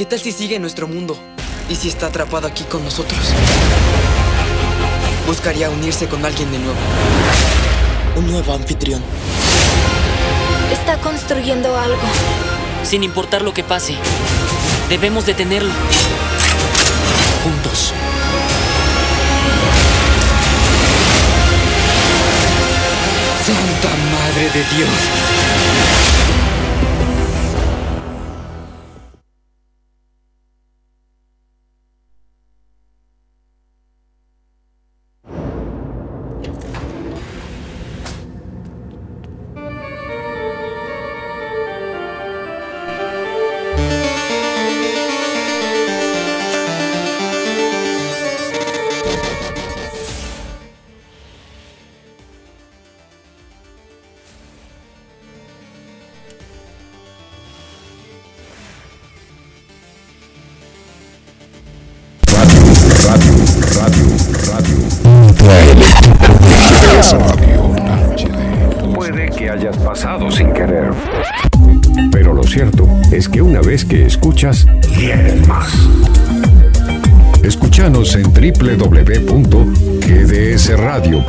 ¿Qué tal si sigue en nuestro mundo? ¿Y si está atrapado aquí con nosotros? Buscaría unirse con alguien de nuevo. Un nuevo anfitrión. Está construyendo algo. Sin importar lo que pase, debemos detenerlo. Juntos. Santa Madre de Dios.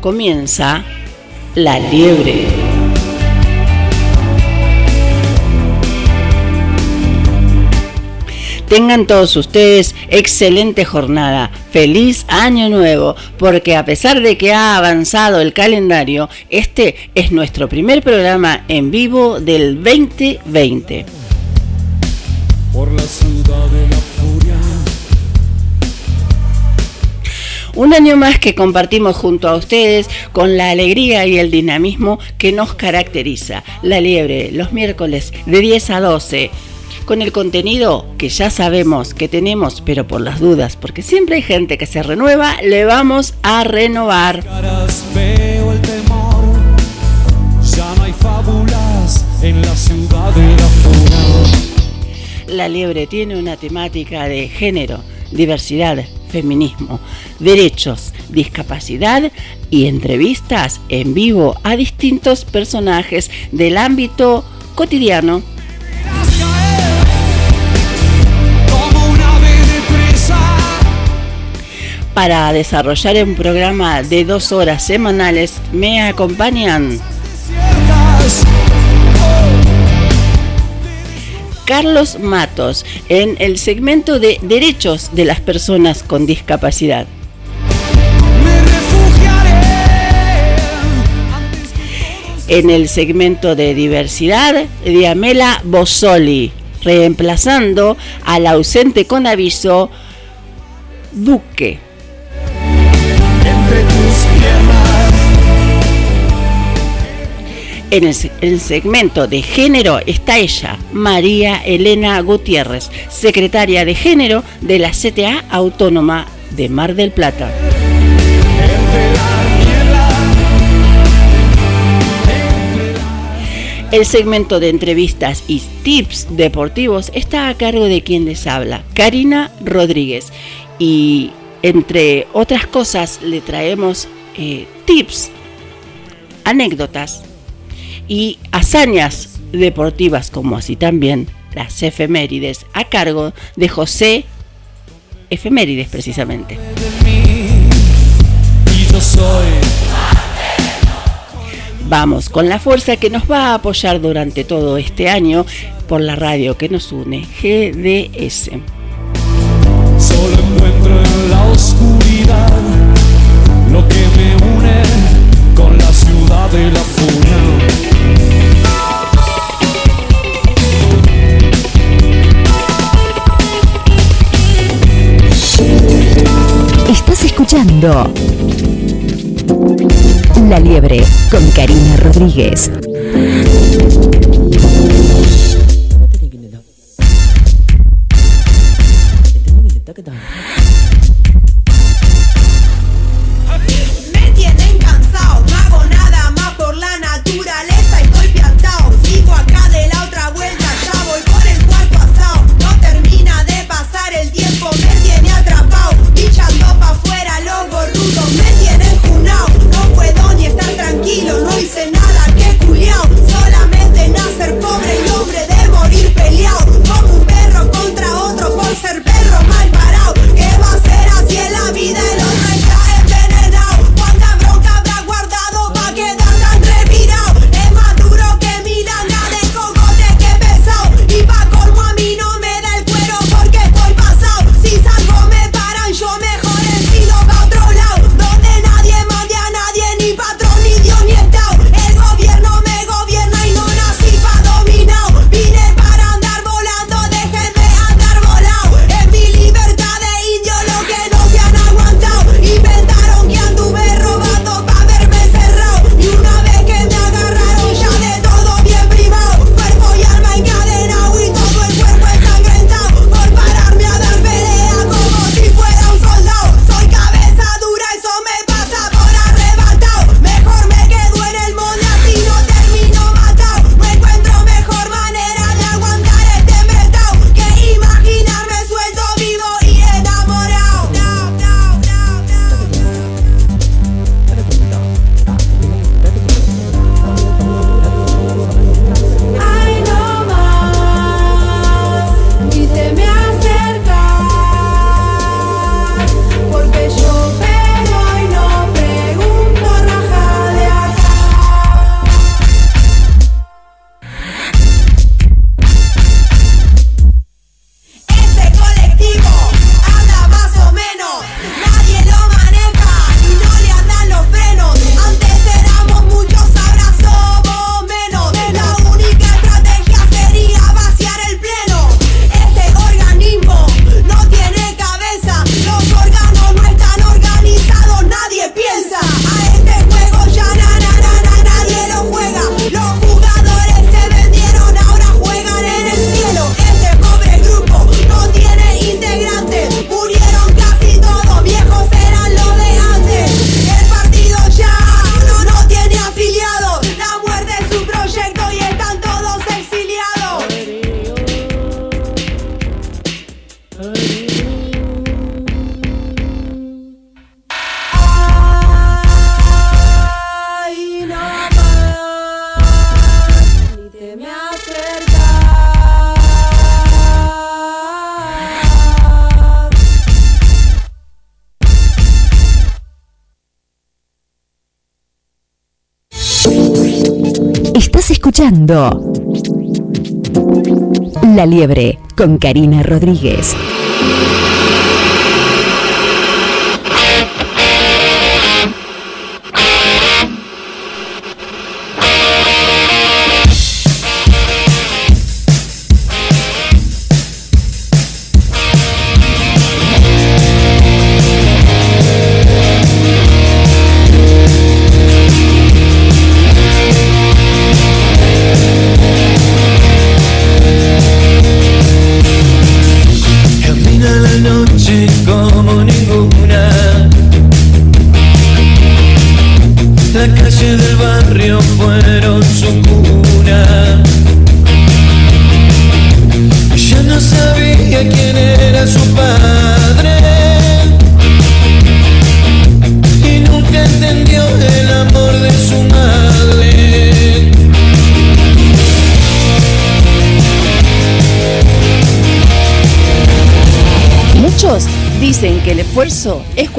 comienza La Liebre. Tengan todos ustedes excelente jornada, feliz año nuevo, porque a pesar de que ha avanzado el calendario, este es nuestro primer programa en vivo del 2020. Por la Un año más que compartimos junto a ustedes con la alegría y el dinamismo que nos caracteriza. La liebre, los miércoles de 10 a 12. Con el contenido que ya sabemos que tenemos, pero por las dudas, porque siempre hay gente que se renueva, le vamos a renovar. Caras veo el temor. Ya no hay fábulas en la ciudad de la furia. La liebre tiene una temática de género, diversidad, feminismo, derechos, discapacidad y entrevistas en vivo a distintos personajes del ámbito cotidiano. Para desarrollar un programa de dos horas semanales me acompañan Carlos Matos en el segmento de derechos de las personas con discapacidad. En el segmento de diversidad, Diamela Bossoli, reemplazando al ausente con aviso Duque. En el, se- el segmento de género está ella, María Elena Gutiérrez, secretaria de género de la CTA Autónoma de Mar del Plata. El segmento de entrevistas y tips deportivos está a cargo de quien les habla, Karina Rodríguez. Y entre otras cosas le traemos eh, tips, anécdotas y hazañas deportivas, como así también las efemérides, a cargo de José Efemérides precisamente. Vamos con la fuerza que nos va a apoyar durante todo este año por la radio que nos une, GDS. Solo encuentro en la oscuridad lo que me une con la ciudad de la Escuchando La Liebre con Karina Rodríguez. liebre con Karina Rodríguez.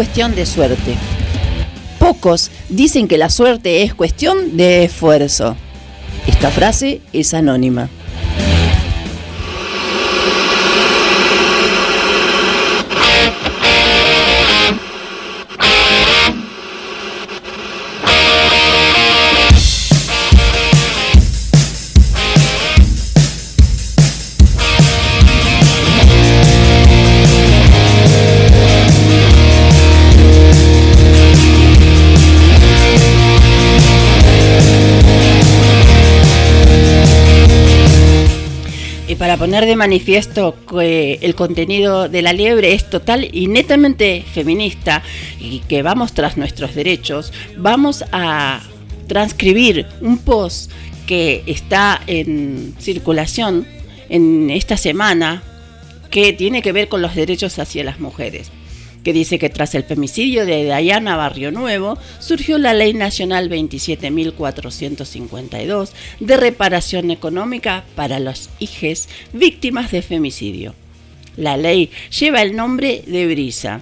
cuestión de suerte. Pocos dicen que la suerte es cuestión de esfuerzo. Esta frase es anónima. De manifiesto que el contenido de la liebre es total y netamente feminista y que vamos tras nuestros derechos, vamos a transcribir un post que está en circulación en esta semana que tiene que ver con los derechos hacia las mujeres que dice que tras el femicidio de Dayana Barrio Nuevo surgió la Ley Nacional 27.452 de reparación económica para los hijes víctimas de femicidio. La ley lleva el nombre de Brisa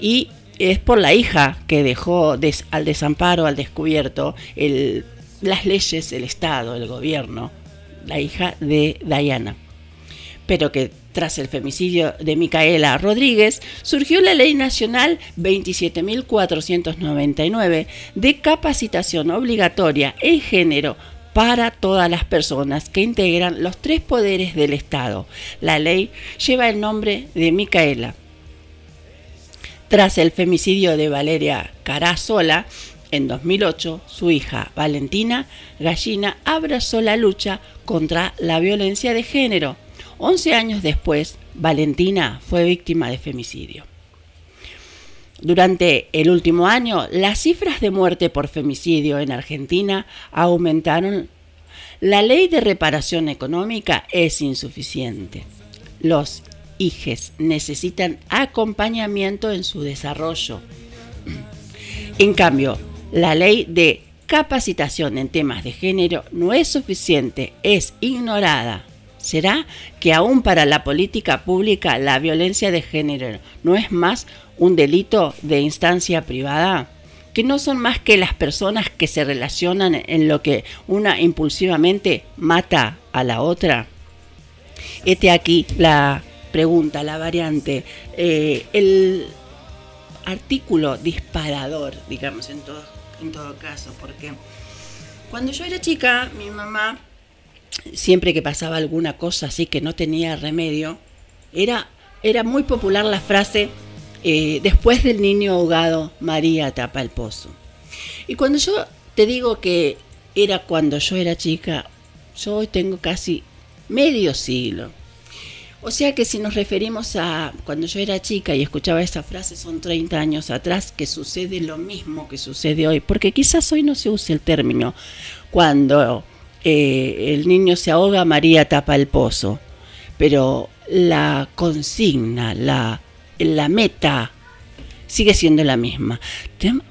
y es por la hija que dejó al desamparo, al descubierto, las leyes, el Estado, el gobierno, la hija de Dayana pero que tras el femicidio de Micaela Rodríguez surgió la Ley Nacional 27.499 de capacitación obligatoria en género para todas las personas que integran los tres poderes del Estado. La ley lleva el nombre de Micaela. Tras el femicidio de Valeria Carazola, en 2008, su hija Valentina Gallina abrazó la lucha contra la violencia de género. 11 años después, Valentina fue víctima de femicidio. Durante el último año, las cifras de muerte por femicidio en Argentina aumentaron. La ley de reparación económica es insuficiente. Los hijes necesitan acompañamiento en su desarrollo. En cambio, la ley de capacitación en temas de género no es suficiente, es ignorada. ¿Será que aún para la política pública la violencia de género no es más un delito de instancia privada? Que no son más que las personas que se relacionan en lo que una impulsivamente mata a la otra. Este aquí la pregunta, la variante. Eh, el artículo disparador, digamos, en todo, en todo caso, porque cuando yo era chica, mi mamá siempre que pasaba alguna cosa así que no tenía remedio, era, era muy popular la frase, eh, después del niño ahogado, María tapa el pozo. Y cuando yo te digo que era cuando yo era chica, yo hoy tengo casi medio siglo. O sea que si nos referimos a cuando yo era chica y escuchaba esa frase, son 30 años atrás, que sucede lo mismo que sucede hoy, porque quizás hoy no se use el término cuando eh, el niño se ahoga, María tapa el pozo. Pero la consigna, la, la meta sigue siendo la misma.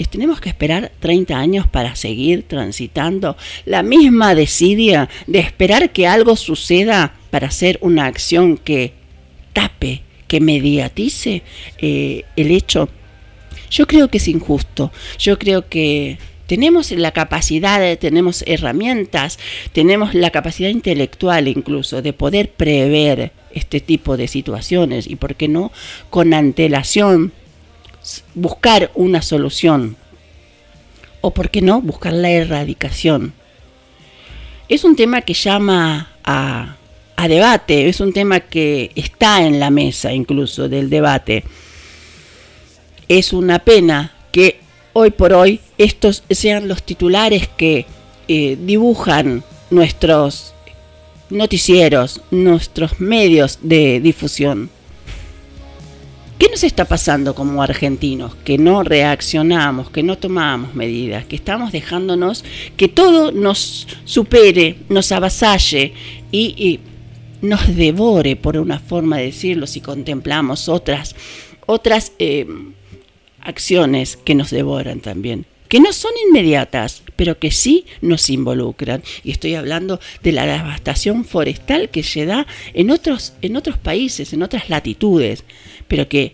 Tenemos que esperar 30 años para seguir transitando la misma desidia de esperar que algo suceda para hacer una acción que tape, que mediatice eh, el hecho. Yo creo que es injusto. Yo creo que tenemos la capacidad, tenemos herramientas, tenemos la capacidad intelectual incluso de poder prever este tipo de situaciones y, ¿por qué no?, con antelación buscar una solución o, ¿por qué no?, buscar la erradicación. Es un tema que llama a debate, es un tema que está en la mesa incluso del debate. Es una pena que hoy por hoy estos sean los titulares que eh, dibujan nuestros noticieros, nuestros medios de difusión. ¿Qué nos está pasando como argentinos? Que no reaccionamos, que no tomamos medidas, que estamos dejándonos que todo nos supere, nos avasalle y, nos devore, por una forma de decirlo, si contemplamos otras, otras eh, acciones que nos devoran también que no son inmediatas, pero que sí nos involucran. Y estoy hablando de la devastación forestal que se da en otros, en otros países, en otras latitudes, pero que,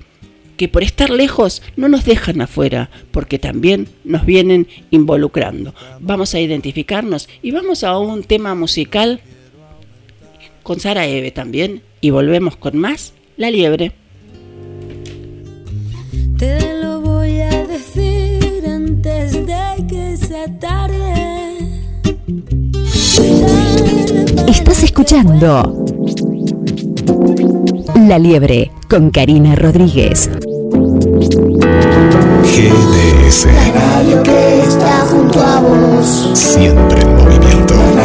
que por estar lejos no nos dejan afuera, porque también nos vienen involucrando. Vamos a identificarnos y vamos a un tema musical con Sara Eve también y volvemos con más La Liebre. Tarde Estás escuchando La Liebre con Karina Rodríguez. GDS. La radio que está junto a vos. Siempre en movimiento.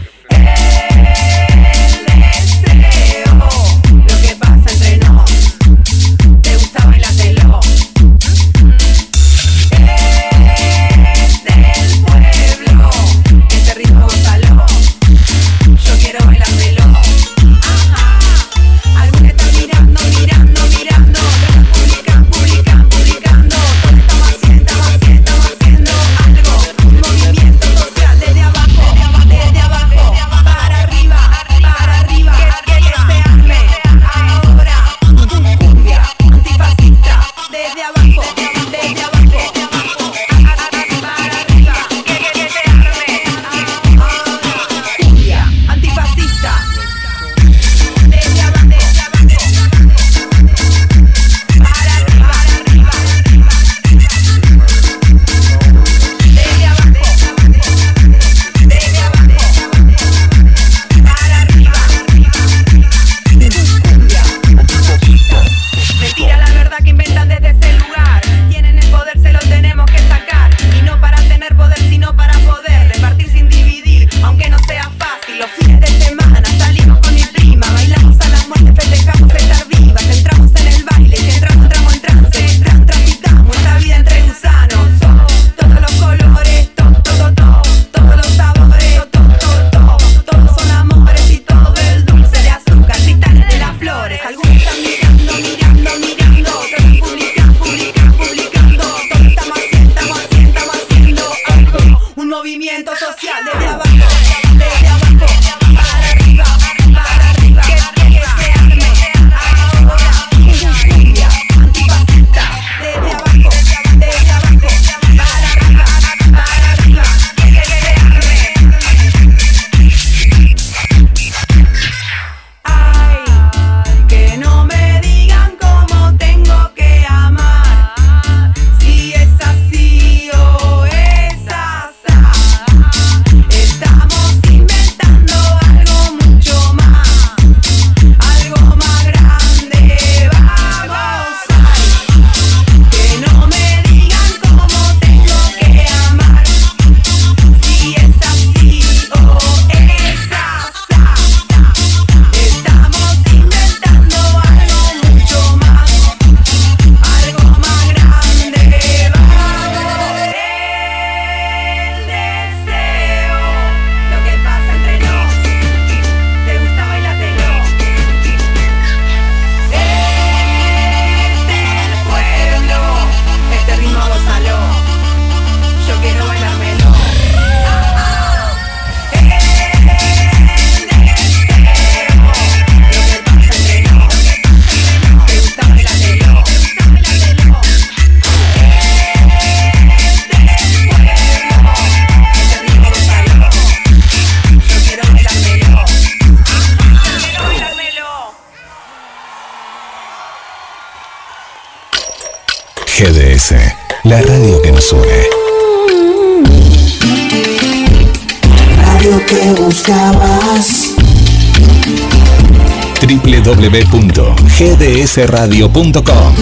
www.gdsradio.com.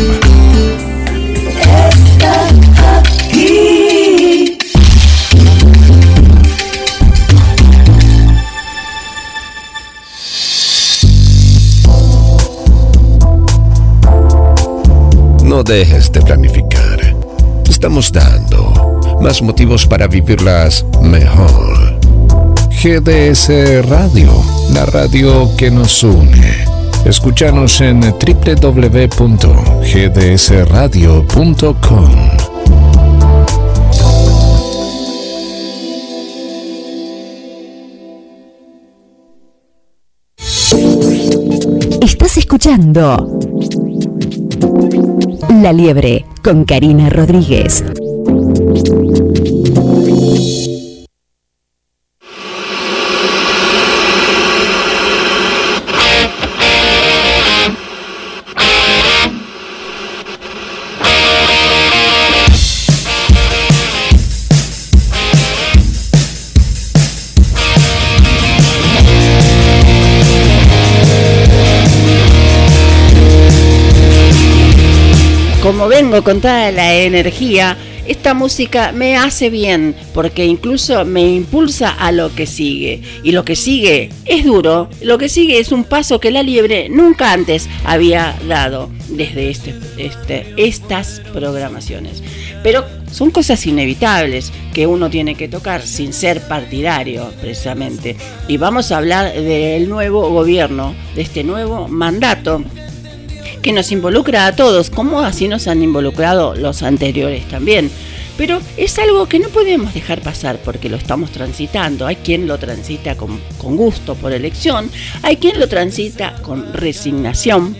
No dejes de planificar. Estamos dando más motivos para vivirlas mejor. GDS Radio, la radio que nos une. Escúchanos en www.gdsradio.com. Estás escuchando La Liebre con Karina Rodríguez. Vengo con toda la energía, esta música me hace bien porque incluso me impulsa a lo que sigue. Y lo que sigue es duro, lo que sigue es un paso que la liebre nunca antes había dado desde este, este, estas programaciones. Pero son cosas inevitables que uno tiene que tocar sin ser partidario precisamente. Y vamos a hablar del nuevo gobierno, de este nuevo mandato que nos involucra a todos, como así nos han involucrado los anteriores también. Pero es algo que no podemos dejar pasar porque lo estamos transitando. Hay quien lo transita con, con gusto por elección, hay quien lo transita con resignación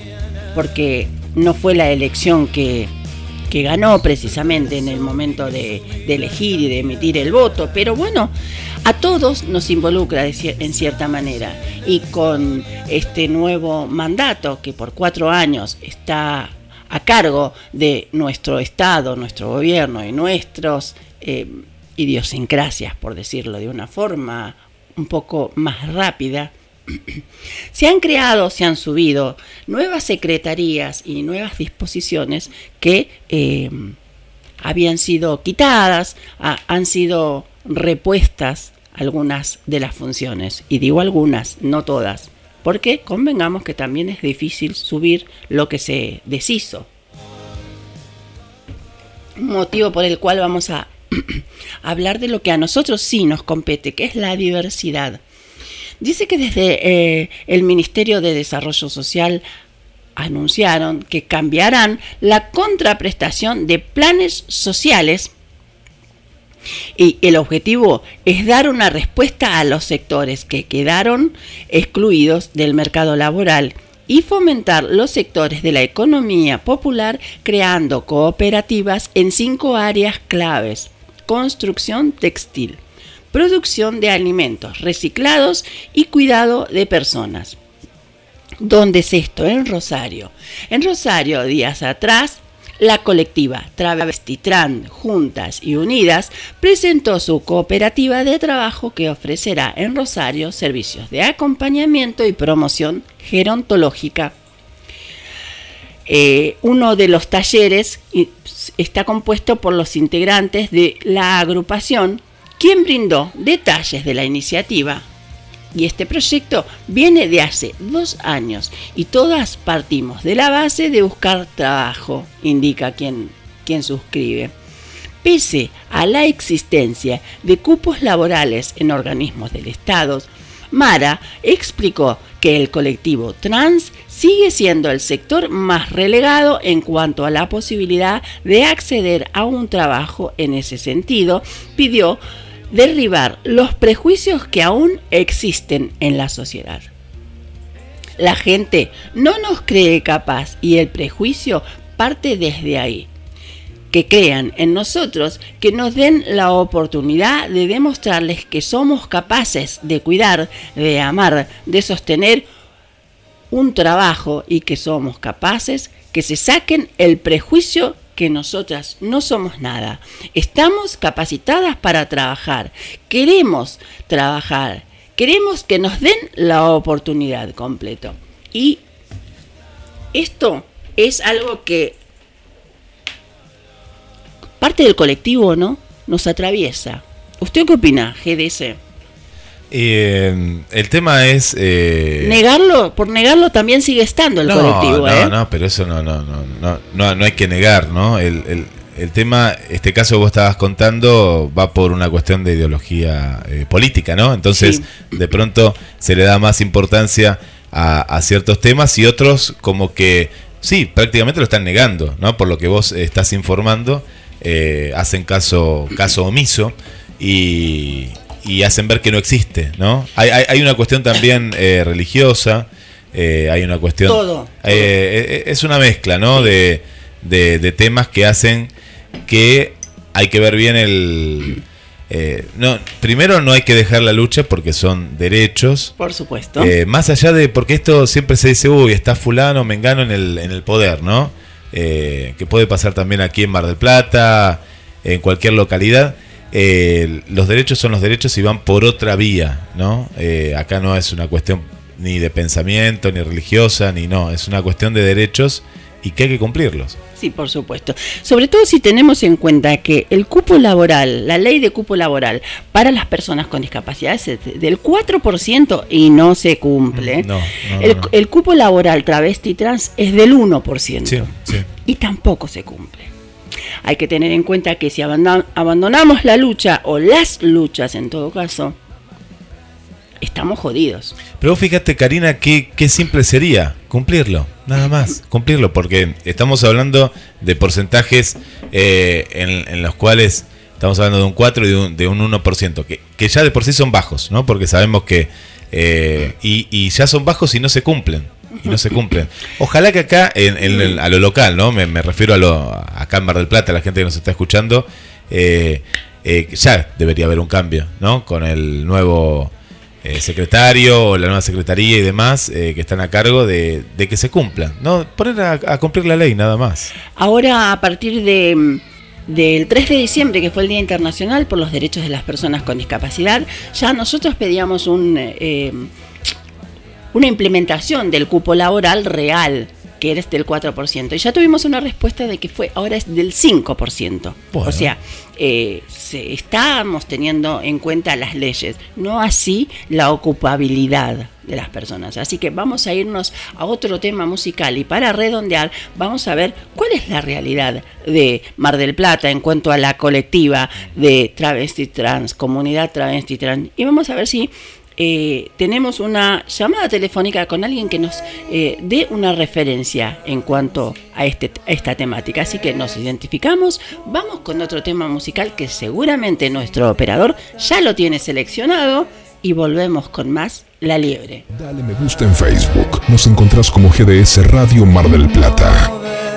porque no fue la elección que, que ganó precisamente en el momento de, de, elegir y de emitir el voto, pero bueno, a todos nos involucra en cierta manera. Y con este nuevo mandato que por cuatro años está a cargo de nuestro Estado, nuestro gobierno y nuestros eh, idiosincrasias, por decirlo de una forma un poco más rápida, se han creado, se han subido nuevas secretarías y nuevas disposiciones que eh, habían sido quitadas, han sido repuestas algunas de las funciones. Y digo algunas, no todas, porque convengamos que también es difícil subir lo que se deshizo. Motivo por el cual vamos a hablar de lo que a nosotros sí nos compete, que es la diversidad. Dice que desde eh, el Ministerio de Desarrollo Social anunciaron que cambiarán la contraprestación de planes sociales y el objetivo es dar una respuesta a los sectores que quedaron excluidos del mercado laboral y fomentar los sectores de la economía popular creando cooperativas en cinco áreas claves. Construcción textil, producción de alimentos reciclados y cuidado de personas. ¿Dónde es esto? En Rosario. En Rosario, días atrás, la colectiva Travestitran Juntas y Unidas presentó su cooperativa de trabajo que ofrecerá en Rosario servicios de acompañamiento y promoción gerontológica. Eh, uno de los talleres está compuesto por los integrantes de la agrupación, quien brindó detalles de la iniciativa y este proyecto viene de hace dos años y todas partimos de la base de buscar trabajo, indica quien, quien suscribe. Pese a la existencia de cupos laborales en organismos del Estado, Mara explicó que el colectivo trans sigue siendo el sector más relegado en cuanto a la posibilidad de acceder a un trabajo en ese sentido. Pidió derribar los prejuicios que aún existen en la sociedad. La gente no nos cree capaz y el prejuicio parte desde ahí. Que crean en nosotros, que nos den la oportunidad de demostrarles que somos capaces de cuidar, de amar, de sostener un trabajo y que somos capaces que se saquen el prejuicio que nosotras no somos nada. Estamos capacitadas para trabajar. Queremos trabajar. Queremos que nos den la oportunidad completo. Y esto es algo que parte del colectivo, ¿no? Nos atraviesa. ¿Usted qué opina, GDS? Eh, el tema es... eh, Negarlo, por negarlo también sigue estando el no, colectivo, no, ¿eh? no, pero eso no, no, no, no, no, no hay que negar, ¿no? El, el, el tema, este caso que vos estabas contando, va por una cuestión de ideología eh, política, ¿no? Entonces, de pronto se le da más importancia a, a ciertos temas y otros como que, sí, prácticamente lo están negando, ¿no? Por lo que vos estás informando, hacen caso, caso omiso y, y hacen ver que no existe, ¿no? Hay, hay, hay una cuestión también eh, religiosa, eh, hay una cuestión... Todo, eh, eh, es una mezcla, ¿no? De, de, de temas que hacen que hay que ver bien el... eh, no, primero no hay que dejar la lucha porque son derechos. Por supuesto. Más allá de, porque esto siempre se dice, uy, está fulano, mengano en el, en el poder, ¿no? Eh, que puede pasar también aquí en Mar del Plata, en cualquier localidad. Eh, los derechos son los derechos y van por otra vía, ¿no? Eh, acá no es una cuestión ni de pensamiento, ni religiosa, ni no, es una cuestión de derechos y que hay que cumplirlos. Sí, por supuesto. Sobre todo si tenemos en cuenta que el cupo laboral, la ley de cupo laboral para las personas con discapacidades es del 4% y no se cumple. No, no, el, no, el cupo laboral travesti trans es del 1% Sí, sí. y tampoco se cumple. Hay que tener en cuenta que si abandon- abandonamos la lucha o las luchas en todo caso, estamos jodidos. Pero vos fíjate, Karina, qué, qué simple sería cumplirlo, nada más, cumplirlo, porque estamos hablando de porcentajes eh, en, en los cuales estamos hablando de un 4 y de un, de un 1%, que, que ya de por sí son bajos, ¿no? Porque sabemos que... eh, y, y ya son bajos y no se cumplen. Y no se cumplen. Ojalá que acá, en, a lo local, ¿no? Me, refiero a lo acá en Mar del Plata, la gente que nos está escuchando, eh, eh, ya debería haber un cambio, ¿no? Con el nuevo eh, secretario o la nueva secretaría y demás eh, que están a cargo de, que se cumplan, ¿no? Poner a, a cumplir la ley, nada más. Ahora, a partir de, del 3 de diciembre, que fue el Día Internacional por los Derechos de las Personas con Discapacidad, ya nosotros pedíamos un, eh, una implementación del cupo laboral real, que era del 4%. Y ya tuvimos una respuesta de que fue ahora es del 5%. Bueno. O sea, eh, se, estamos teniendo en cuenta las leyes, no así la ocupabilidad de las personas. Así que vamos a irnos a otro tema musical y para redondear vamos a ver cuál es la realidad de Mar del Plata en cuanto a la colectiva de travesti trans, comunidad travesti trans. Y vamos a ver si eh, tenemos una llamada telefónica con alguien que nos eh, dé una referencia en cuanto a, este, a esta temática. Así que nos identificamos, vamos con otro tema musical que seguramente nuestro operador ya lo tiene seleccionado y volvemos con más La Liebre. Dale me gusta en Facebook. Nos encontrás como GDS Radio Mar del Plata.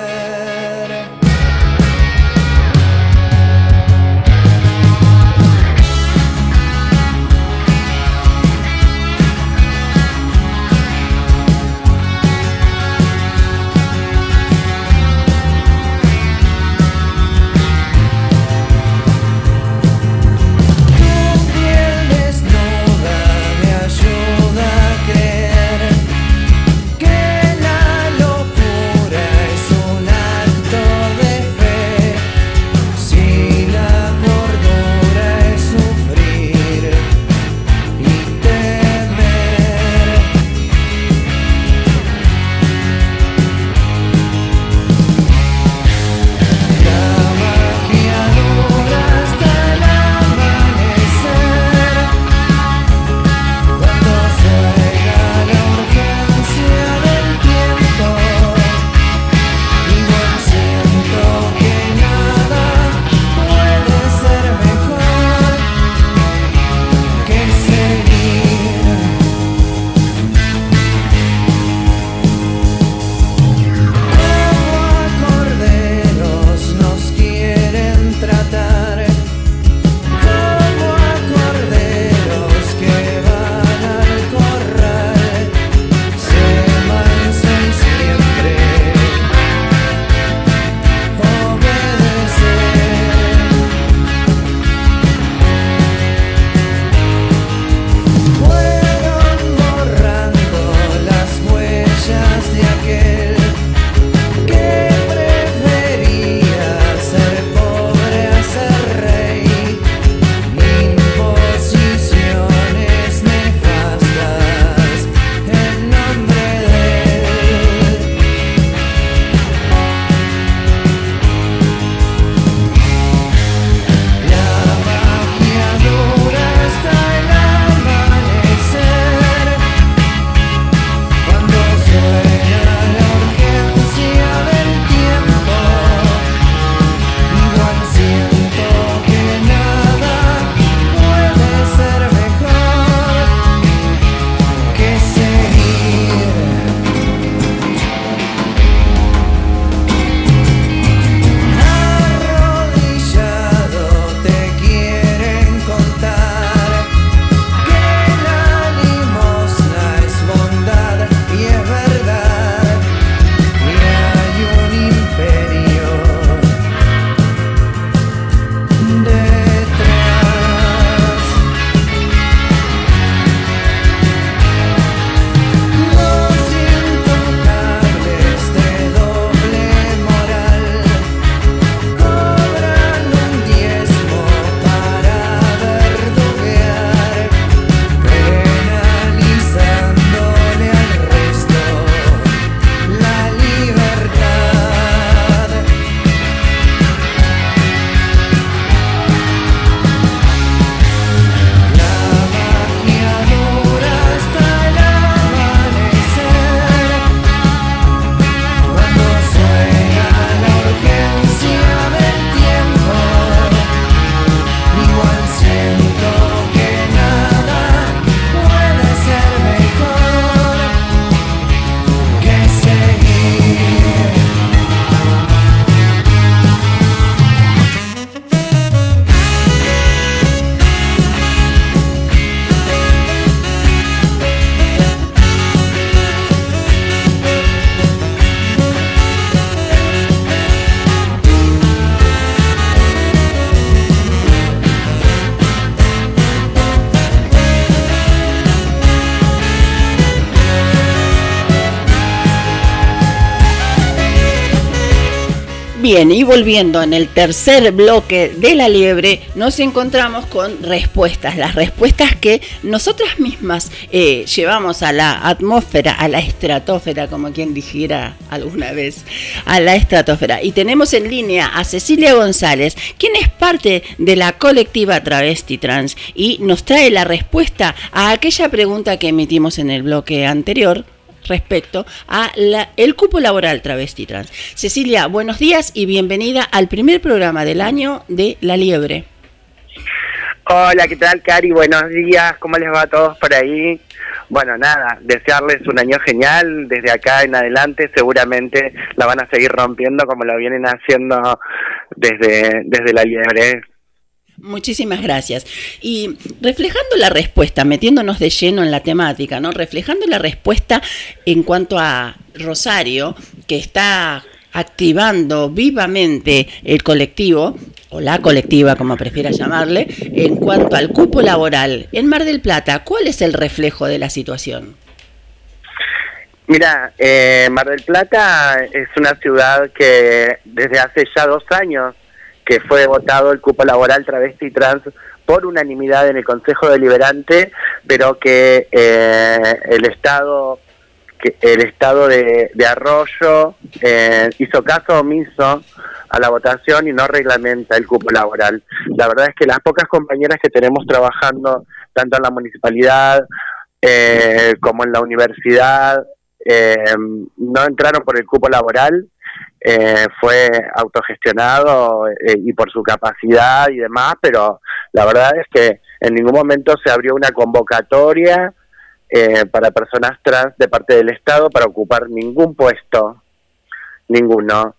Y volviendo en el tercer bloque de la liebre, nos encontramos con respuestas, las respuestas que nosotras mismas eh, llevamos a la atmósfera, a la estratosfera, como quien dijera alguna vez, a la estratosfera. Y tenemos en línea a Cecilia González, quien es parte de la colectiva Travesti Trans y nos trae la respuesta a aquella pregunta que emitimos en el bloque anterior respecto a la- el cupo laboral travesti trans. Cecilia, buenos días y bienvenida al primer programa del año de La Liebre. Hola, ¿qué tal, Cari? Buenos días, ¿cómo les va a todos por ahí? Bueno, nada, desearles un año genial. Desde acá en adelante seguramente la van a seguir rompiendo como lo vienen haciendo desde, desde la liebre. Muchísimas gracias. Y reflejando la respuesta, metiéndonos de lleno en la temática, ¿no? Reflejando la respuesta en cuanto a Rosario, que está activando vivamente el colectivo, o la colectiva, como prefiera llamarle, en cuanto al cupo laboral. En Mar del Plata, ¿cuál es el reflejo de la situación? Mira, eh, Mar del Plata es una ciudad que desde hace ya dos años que fue votado el cupo laboral travesti y trans por unanimidad en el Consejo Deliberante, pero que eh, el Estado que el Estado de, Arroyo eh, hizo caso omiso a la votación y no reglamenta el cupo laboral. La verdad es que las pocas compañeras que tenemos trabajando tanto en la municipalidad eh, como en la universidad eh, no entraron por el cupo laboral, eh, fue autogestionado eh, y por su capacidad y demás, pero la verdad es que en ningún momento se abrió una convocatoria eh, para personas trans de parte del Estado para ocupar ningún puesto, ninguno.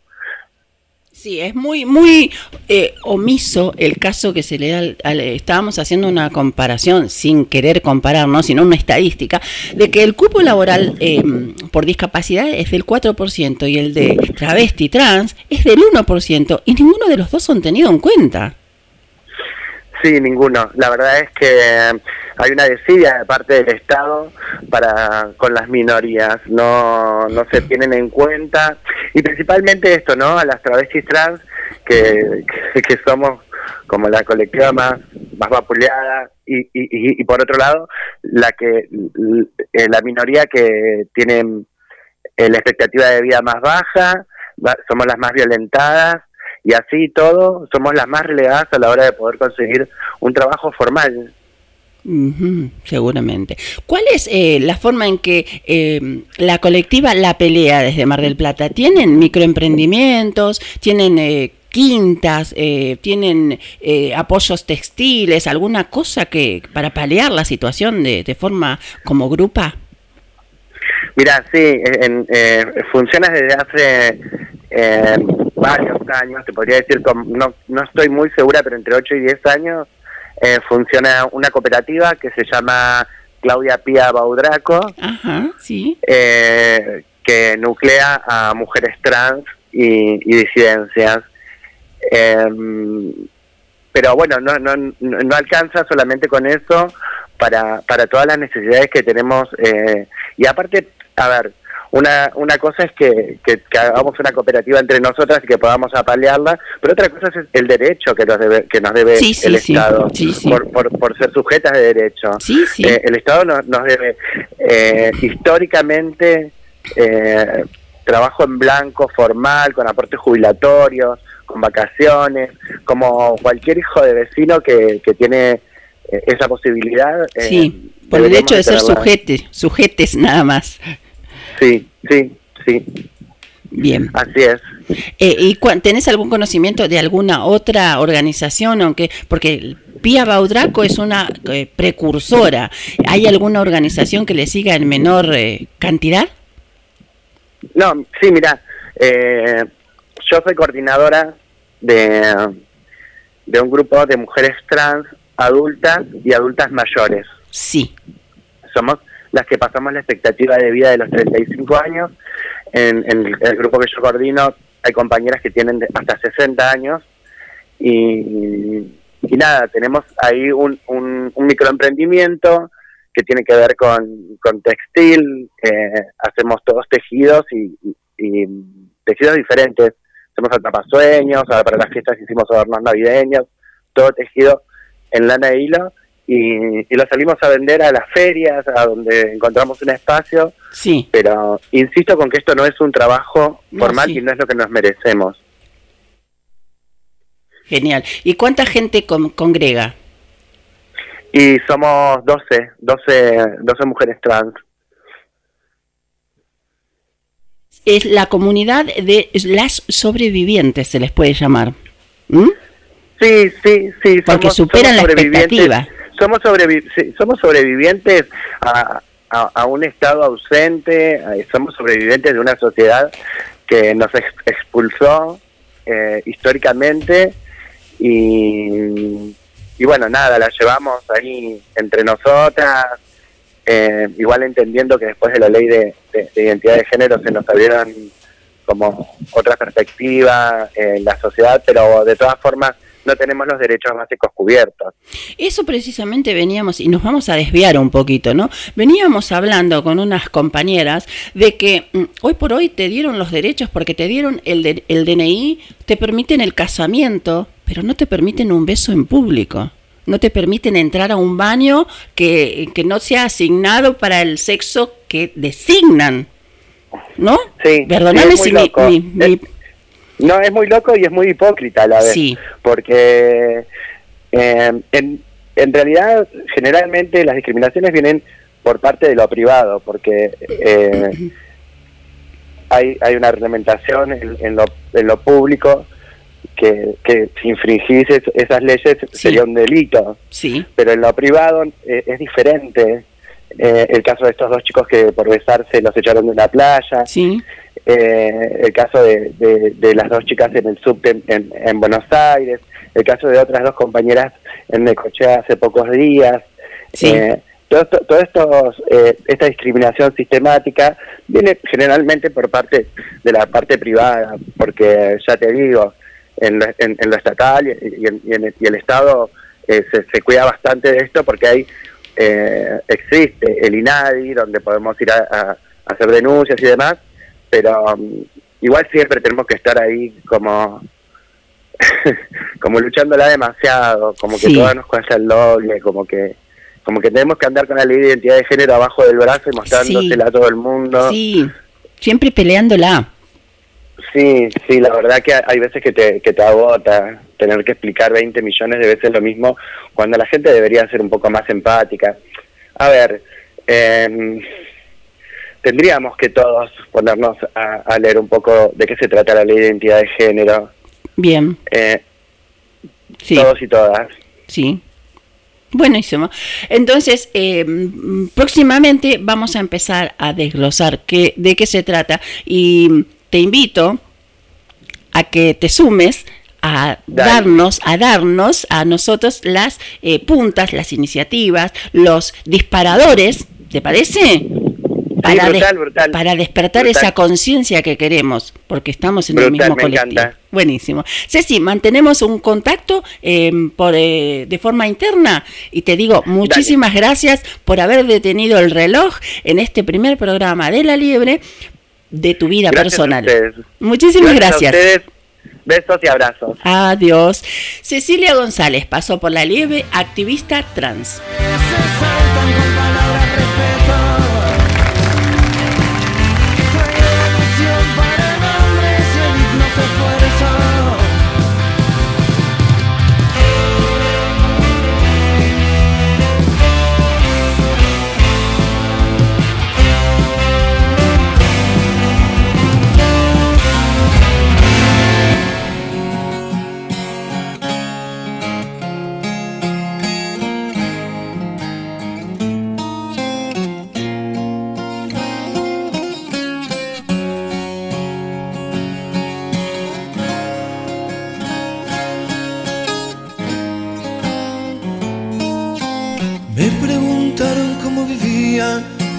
Sí, es muy, muy eh, omiso el caso que se le da al, al- Estábamos haciendo una comparación, sin querer comparar, ¿no? sino una estadística, de que el cupo laboral eh, por discapacidad es del 4% y el de travesti trans es del 1%, y ninguno de los dos son tenido en cuenta. Sí, ninguno. La verdad es que hay una desidia de parte del Estado para con las minorías, no, no se tienen en cuenta y principalmente esto, ¿no? A las travestis trans que, que, somos como la colectiva más más vapuleada y, y, y, por otro lado la que eh, la minoría que tiene eh, la expectativa de vida más baja, somos las más violentadas y así todo somos las más relegadas a la hora de poder conseguir un trabajo formal. Ujú, seguramente. ¿Cuál es eh, la forma en que eh, la colectiva La Pelea desde Mar del Plata? ¿Tienen microemprendimientos? ¿Tienen eh, quintas? eh, ¿Tienen eh, apoyos textiles? ¿Alguna cosa que para paliar la situación de, de forma como grupa? Mira, sí, en, funciona desde hace varios años, te podría decir, no, no estoy muy segura, pero entre 8 y 10 años eh, funciona una cooperativa que se llama Claudia Pía Baudraco, Ajá, sí. eh, que nuclea a mujeres trans y, y disidencias. Em, pero bueno, no, no, no no alcanza solamente con eso para, para todas las necesidades que tenemos. eh, y aparte, a ver, una, una cosa es que, que, que hagamos una cooperativa entre nosotras y que podamos apalearla, pero otra cosa es el derecho que nos debe, que nos debe Sí, sí, el Estado sí. Por, por, por ser sujetas de derecho. Eh, el Estado nos, nos debe eh, históricamente eh, trabajo en blanco formal, con aportes jubilatorios, con vacaciones, como cualquier hijo de vecino que, que tiene eh, esa posibilidad. eh, Sí, por el hecho de ser tenerla. sujete, sujetes nada más. Sí, sí, sí. Bien. Así es. Eh, ¿Y tenés algún conocimiento de alguna otra organización? aunque Porque Pía Baudraco es una eh, precursora. ¿Hay alguna organización que le siga en menor eh, cantidad? No, sí, mira, eh, yo soy coordinadora de, de un grupo de mujeres trans adultas y adultas mayores. Sí. Somos las que pasamos la expectativa de vida de los 35 años. En, en el, grupo que yo coordino hay compañeras que tienen hasta 60 años. Y, y nada, tenemos ahí un, un, un microemprendimiento que tiene que ver con, con textil, eh, hacemos todos tejidos y, y- y tejidos diferentes, hacemos atrapasueños, ahora para las fiestas hicimos adornos navideños, todo tejido en lana de hilo y, y lo salimos a vender a las ferias, a donde encontramos un espacio. Sí. Pero insisto con que esto no es un trabajo No, formal sí. y no es lo que nos merecemos. Genial. ¿Y cuánta gente con- congrega? Y somos 12, 12, 12 mujeres trans. Es la comunidad de las sobrevivientes, se les puede llamar. ¿Mm? Sí, sí, sí. Porque somos- superan la somos expectativa. Somos, sobrevi- somos sobrevivientes a, a- a un estado ausente, eh, somos sobrevivientes de una sociedad que nos ex- expulsó eh, históricamente y, y bueno, nada, la llevamos ahí entre nosotras, eh, igual entendiendo que después de la ley de, de- de identidad de género se nos abrieron como otra perspectiva en la sociedad, pero de todas formas no tenemos los derechos básicos cubiertos. Eso precisamente veníamos, y nos vamos a desviar un poquito, ¿no? Veníamos hablando con unas compañeras de que mm, hoy por hoy te dieron los derechos porque te dieron el, de- el DNI, te permiten el casamiento, pero no te permiten un beso en público. No te permiten entrar a un baño que, que no sea asignado para el sexo que designan. ¿No? Sí, Perdóname sí, si mi- No, es muy loco y es muy hipócrita a la vez. Sí. Porque eh, en, en realidad, generalmente las discriminaciones vienen por parte de lo privado, porque eh, hay, hay una reglamentación en, en lo, en lo público que, que si infringís es- esas leyes sería un delito. Sí. Pero en lo privado eh, es diferente. Eh, el caso de estos dos chicos que por besarse los echaron de una playa. Sí. Eh, el caso de, de- de las dos chicas en el subte en, en Buenos Aires. El caso de otras dos compañeras en Necochea hace pocos días. Sí. Eh, todo todo estos, eh, esta discriminación sistemática viene generalmente por parte de la parte privada, porque ya te digo, en lo, en, en lo estatal y, y en- y en el, y el Estado eh, se, se cuida bastante de esto porque hay eh, existe el INADI donde podemos ir a hacer denuncias y demás, pero um, igual siempre tenemos que estar ahí como como luchándola demasiado, como que Sí. todas nos cuesta el doble, como que como que tenemos que andar con la ley de identidad de género abajo del brazo y mostrándosela a todo el mundo. Sí, siempre peleándola. Sí, sí, la verdad que hay veces que te, que te agota tener que explicar 20 millones de veces lo mismo cuando la gente debería ser un poco más empática. A ver, em, tendríamos que todos ponernos a, a leer un poco de qué se trata la ley de identidad de género. Bien, Eh, sí. Todos y todas. Sí. Buenísimo. Entonces, eh, próximamente vamos a empezar a desglosar qué, de qué se trata y te invito a que te sumes a darnos, a darnos a nosotros las eh, puntas, las iniciativas, los disparadores, ¿te parece? Para, des- brutal, brutal. para despertar Brutal. esa conciencia que queremos, porque estamos en el mismo colectivo. encanta. Buenísimo. Ceci, mantenemos un contacto eh, por, eh, de forma interna y te digo muchísimas gracias por haber detenido el reloj en este primer programa de La Liebre de tu vida Gracias personal. Muchísimas Gracias gracias. Besos y abrazos. Adiós. Cecilia González pasó por La Liebre, activista trans.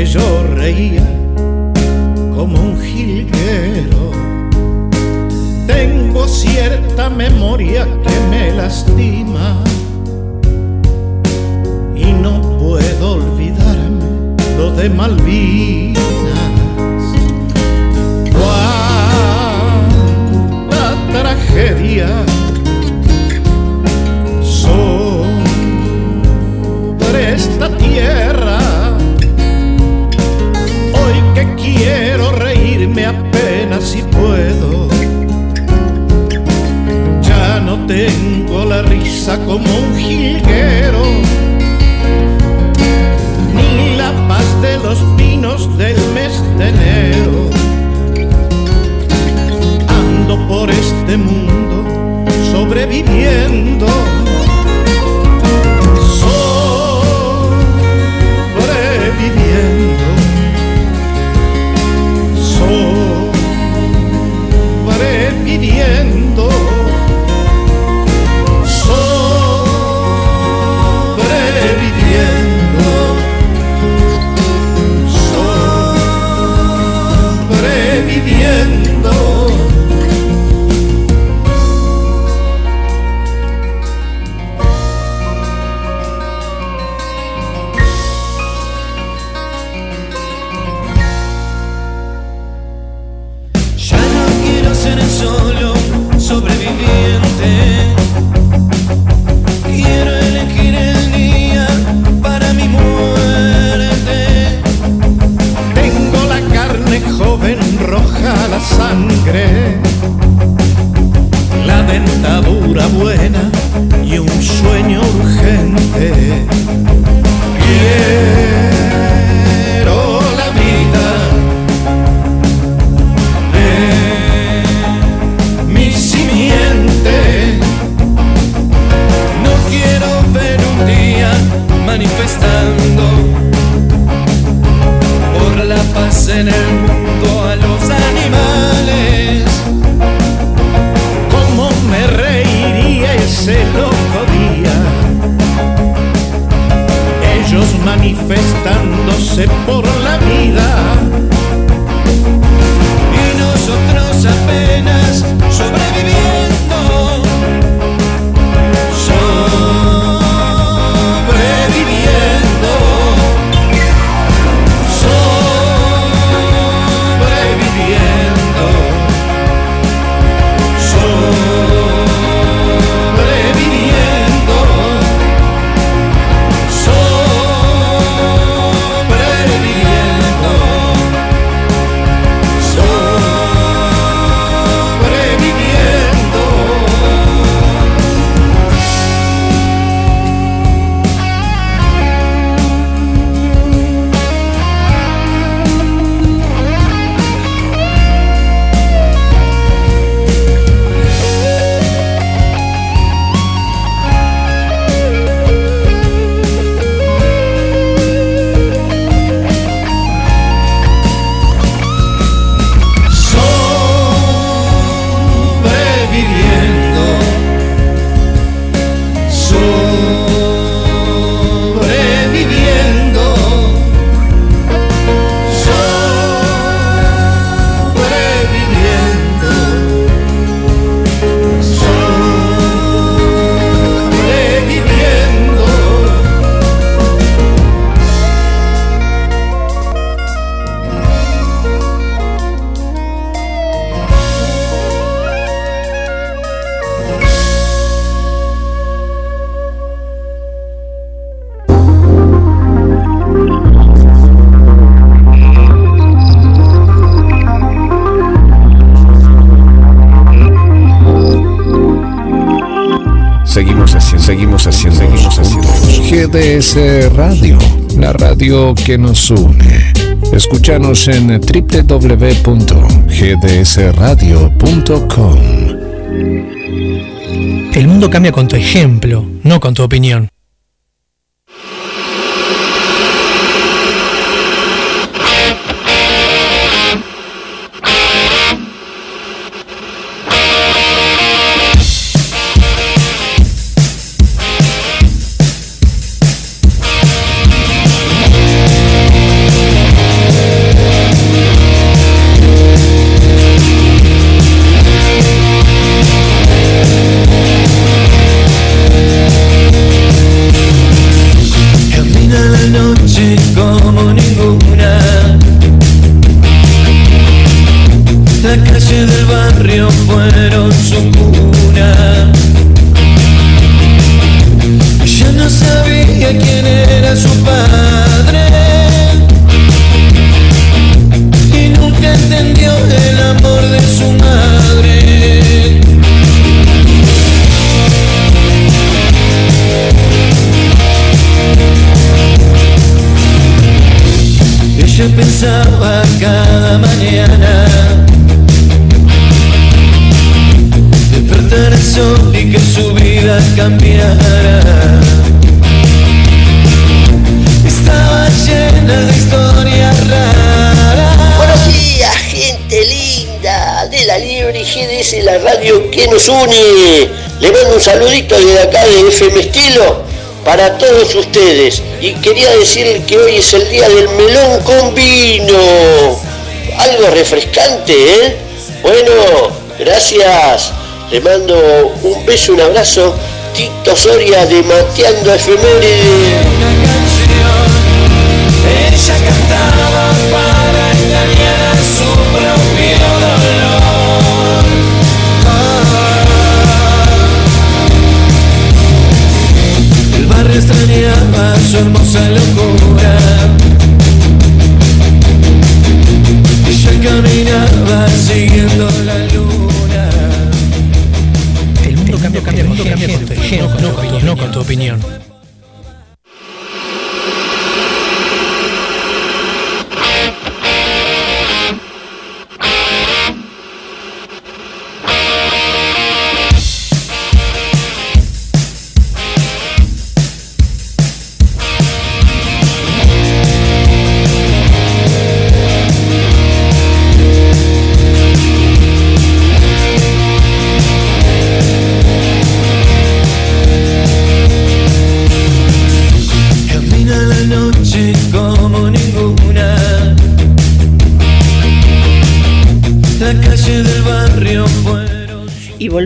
Que yo reía como un jilguero. Tengo cierta memoria que me lastima. Y no puedo olvidarme lo de Malvinas. Cuánta tragedia sobre esta tierra. Tengo la risa como un jilguero. Ni la paz de los pinos del mes de enero. Ando por este mundo sobreviviendo. Sobreviviendo. La Radio, la radio que nos une. Escúchanos en www.gdsradio.com. El mundo cambia con tu ejemplo, no con tu opinión. Libre GDS, la radio que nos une. Le mando un saludito desde acá de FM Estilo para todos ustedes. Y quería decirle que hoy es el día del melón con vino. Algo refrescante, ¿eh? Bueno, gracias. Le mando un beso, un abrazo. Tito Soria de Mateando Efemérides. Ella cantaba su hermosa locura. Ella caminaba siguiendo la luna. El mundo cambia, cambia, con tu ejemplo, no con tu- no con tu opinión.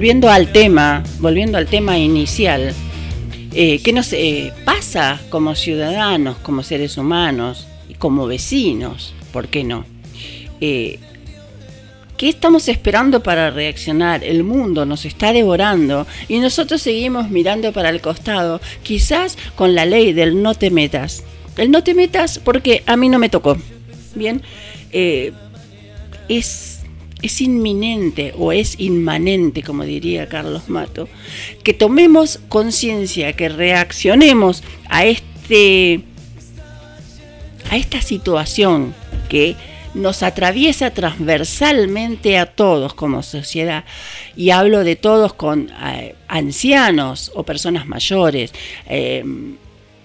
Volviendo al tema, volviendo al tema inicial, eh, ¿qué nos eh, pasa como ciudadanos, como seres humanos y como vecinos? ¿Por qué no? Eh, ¿Qué estamos esperando para reaccionar? El mundo nos está devorando y nosotros seguimos mirando para el costado, quizás con la ley del no te metas. El no te metas porque a mí no me tocó. Bien, Eh, es, es inminente o es inmanente, como diría Carlos Mato, que tomemos conciencia, que reaccionemos a este a esta situación que nos atraviesa transversalmente a todos como sociedad, y hablo de todos con eh, ancianos o personas mayores, eh,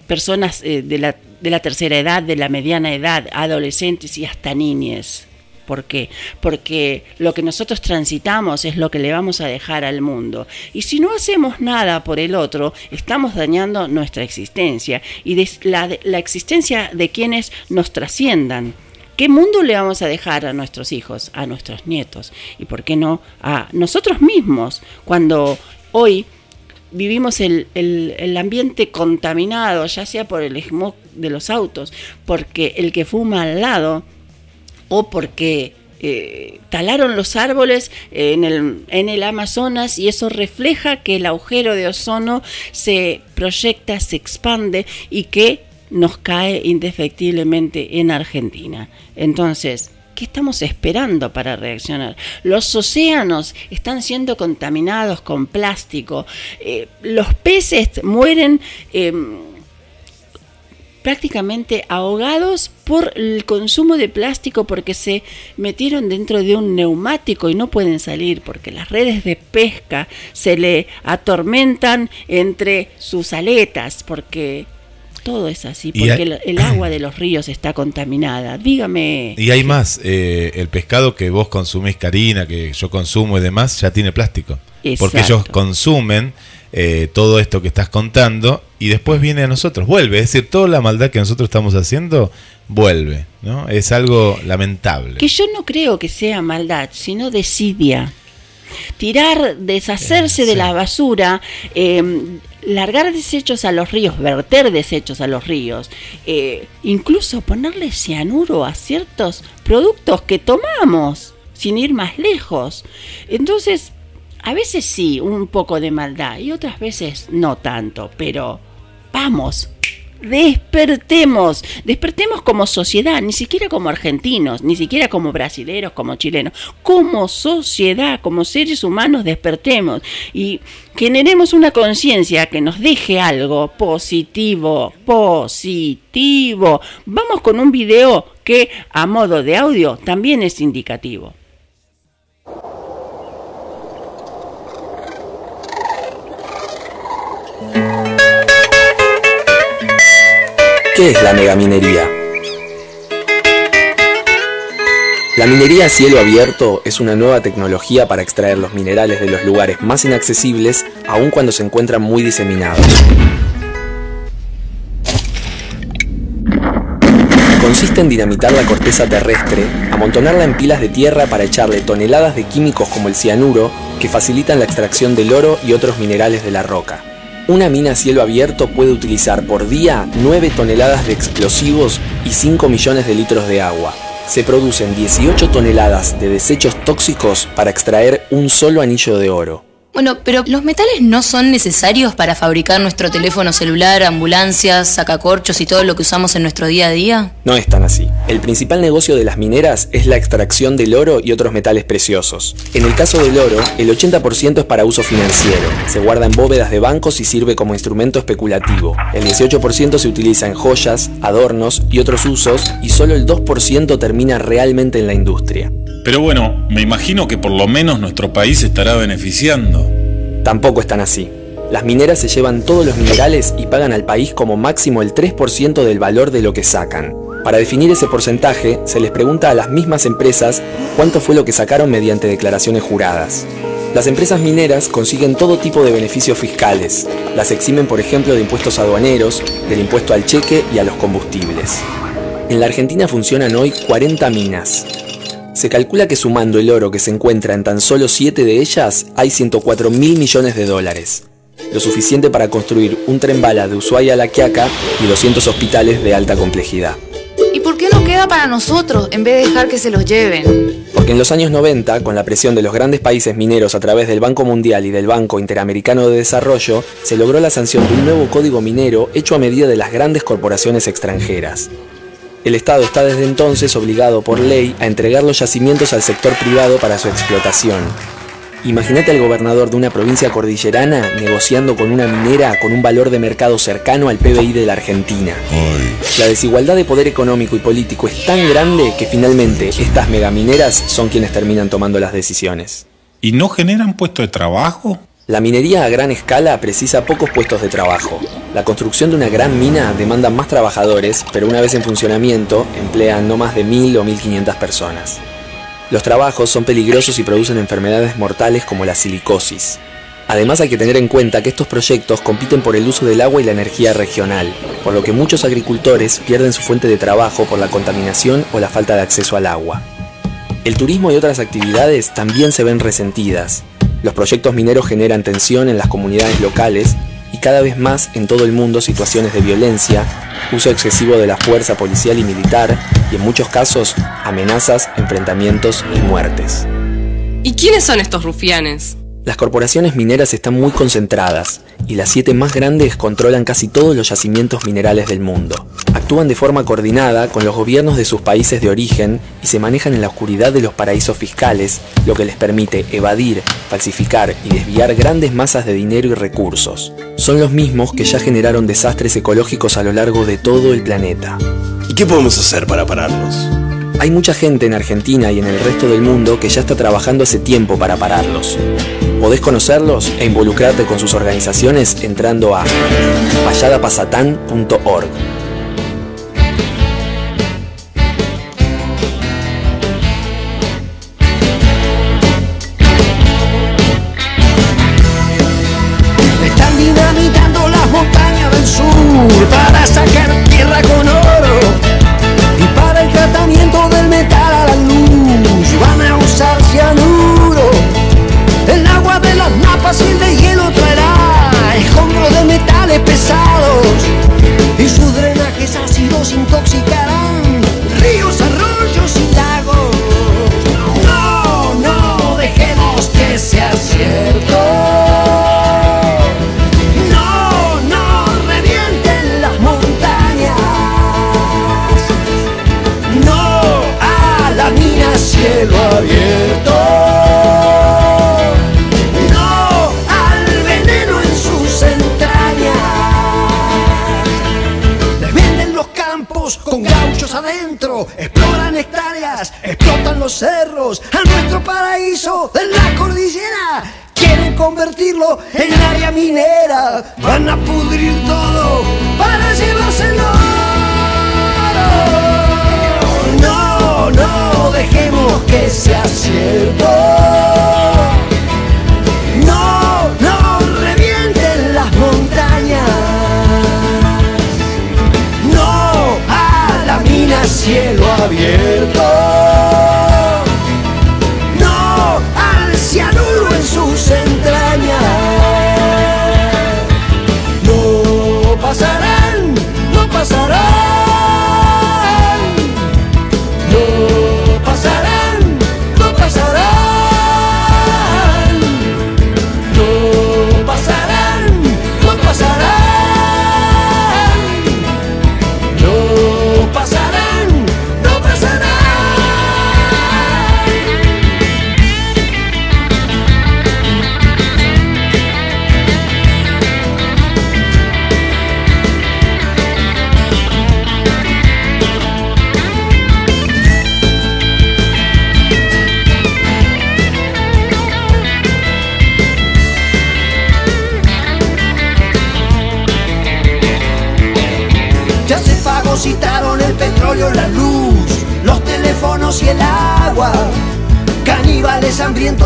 personas eh, de, la, de la tercera edad, de la mediana edad, adolescentes y hasta niñes. ¿Por qué? Porque lo que nosotros transitamos es lo que le vamos a dejar al mundo. Y si no hacemos nada por el otro, estamos dañando nuestra existencia y la, existencia de quienes nos trasciendan. ¿Qué mundo le vamos a dejar a nuestros hijos, a nuestros nietos? Y por qué no a nosotros mismos, cuando hoy vivimos el, el- el ambiente contaminado, ya sea por el smog de los autos, porque el que fuma al lado, o porque eh, talaron los árboles en el, en el Amazonas y eso refleja que el agujero de ozono se proyecta, se expande y que nos cae indefectiblemente en Argentina. Entonces, ¿Qué estamos esperando para reaccionar? Los océanos están siendo contaminados con plástico. Eh, los peces mueren eh, prácticamente ahogados por el consumo de plástico porque se metieron dentro de un neumático y no pueden salir porque las redes de pesca se le atormentan entre sus aletas porque todo es así, porque hay- el, el agua de los ríos está contaminada. Dígame. Y hay más, eh, el pescado que vos consumís, Karina, que yo consumo y demás, ya tiene plástico. Porque ellos consumen eh, todo esto que estás contando y después viene a nosotros, vuelve. Es decir, toda la maldad que nosotros estamos haciendo, vuelve. ¿no? Es algo lamentable. Que yo no creo que sea maldad, sino desidia. Tirar, deshacerse de la basura, eh, largar desechos a los ríos, verter desechos a los ríos, eh, incluso ponerle cianuro a ciertos productos que tomamos, sin ir más lejos. Entonces, a veces sí, un poco de maldad y otras veces no tanto, pero vamos, despertemos, despertemos como sociedad, ni siquiera como argentinos, ni siquiera como brasileros, como chilenos, como sociedad, como seres humanos, despertemos y generemos una conciencia que nos deje algo positivo, positivo. Vamos con un video que a modo de audio también es indicativo. ¿Qué es la megaminería? La minería a cielo abierto es una nueva tecnología para extraer los minerales de los lugares más inaccesibles, aun cuando se encuentran muy diseminados. Consiste en dinamitar la corteza terrestre, amontonarla en pilas de tierra para echarle toneladas de químicos como el cianuro que facilitan la extracción del oro y otros minerales de la roca. Una mina a cielo abierto puede utilizar por día 9 toneladas de explosivos y 5 millones de litros de agua. Se producen 18 toneladas de desechos tóxicos para extraer un solo anillo de oro. Bueno, pero los metales no son necesarios para fabricar nuestro teléfono celular, ambulancias, sacacorchos y todo lo que usamos en nuestro día a día. No es tan así. El principal negocio de las mineras es la extracción del oro y otros metales preciosos. En el caso del oro, el 80% es para uso financiero. Se guarda en bóvedas de bancos y sirve como instrumento especulativo. El 18% se utiliza en joyas, adornos y otros usos y solo el 2% termina realmente en la industria. Pero bueno, me imagino que por lo menos nuestro país estará beneficiando. Tampoco están así. Las mineras se llevan todos los minerales y pagan al país como máximo el 3% del valor de lo que sacan. Para definir ese porcentaje, se les pregunta a las mismas empresas cuánto fue lo que sacaron mediante declaraciones juradas. Las empresas mineras consiguen todo tipo de beneficios fiscales. Las eximen, por ejemplo, de impuestos aduaneros, del impuesto al cheque y a los combustibles. En la Argentina funcionan hoy 40 minas. Se calcula que sumando el oro que se encuentra en tan solo 7 de ellas, hay 104 mil millones de dólares. Lo suficiente para construir un tren bala de Ushuaia a La Quiaca y 200 hospitales de alta complejidad. ¿Y por qué no queda para nosotros en vez de dejar que se los lleven? Porque en los años 90, con la presión de los grandes países mineros a través del Banco Mundial y del Banco Interamericano de Desarrollo, se logró la sanción de un nuevo código minero hecho a medida de las grandes corporaciones extranjeras. El Estado está desde entonces obligado por ley a entregar los yacimientos al sector privado para su explotación. Imagínate al gobernador de una provincia cordillerana negociando con una minera con un valor de mercado cercano al PBI de la Argentina. La desigualdad de poder económico y político es tan grande que finalmente estas megamineras son quienes terminan tomando las decisiones. ¿Y no generan puestos de trabajo? La minería a gran escala precisa pocos puestos de trabajo. La construcción de una gran mina demanda más trabajadores, pero una vez en funcionamiento emplean no más de 1.000 o 1.500 personas. Los trabajos son peligrosos y producen enfermedades mortales como la silicosis. Además hay que tener en cuenta que estos proyectos compiten por el uso del agua y la energía regional, por lo que muchos agricultores pierden su fuente de trabajo por la contaminación o la falta de acceso al agua. El turismo y otras actividades también se ven resentidas. Los proyectos mineros generan tensión en las comunidades locales y cada vez más en todo el mundo situaciones de violencia, uso excesivo de la fuerza policial y militar y en muchos casos amenazas, enfrentamientos y muertes. ¿Y quiénes son estos rufianes? Las corporaciones mineras están muy concentradas y las siete más grandes controlan casi todos los yacimientos minerales del mundo. actúan de forma coordinada con los gobiernos de sus países de origen y se manejan en la oscuridad de los paraísos fiscales, lo que les permite evadir, falsificar y desviar grandes masas de dinero y recursos. Son los mismos que ya generaron desastres ecológicos a lo largo de todo el planeta. ¿Y qué podemos hacer para pararlos? Hay mucha gente en Argentina y en el resto del mundo que ya está trabajando hace tiempo para pararlos. Podés conocerlos e involucrarte con sus organizaciones entrando a valladapasatan.org. Están dinamitando las montañas del sur para sacar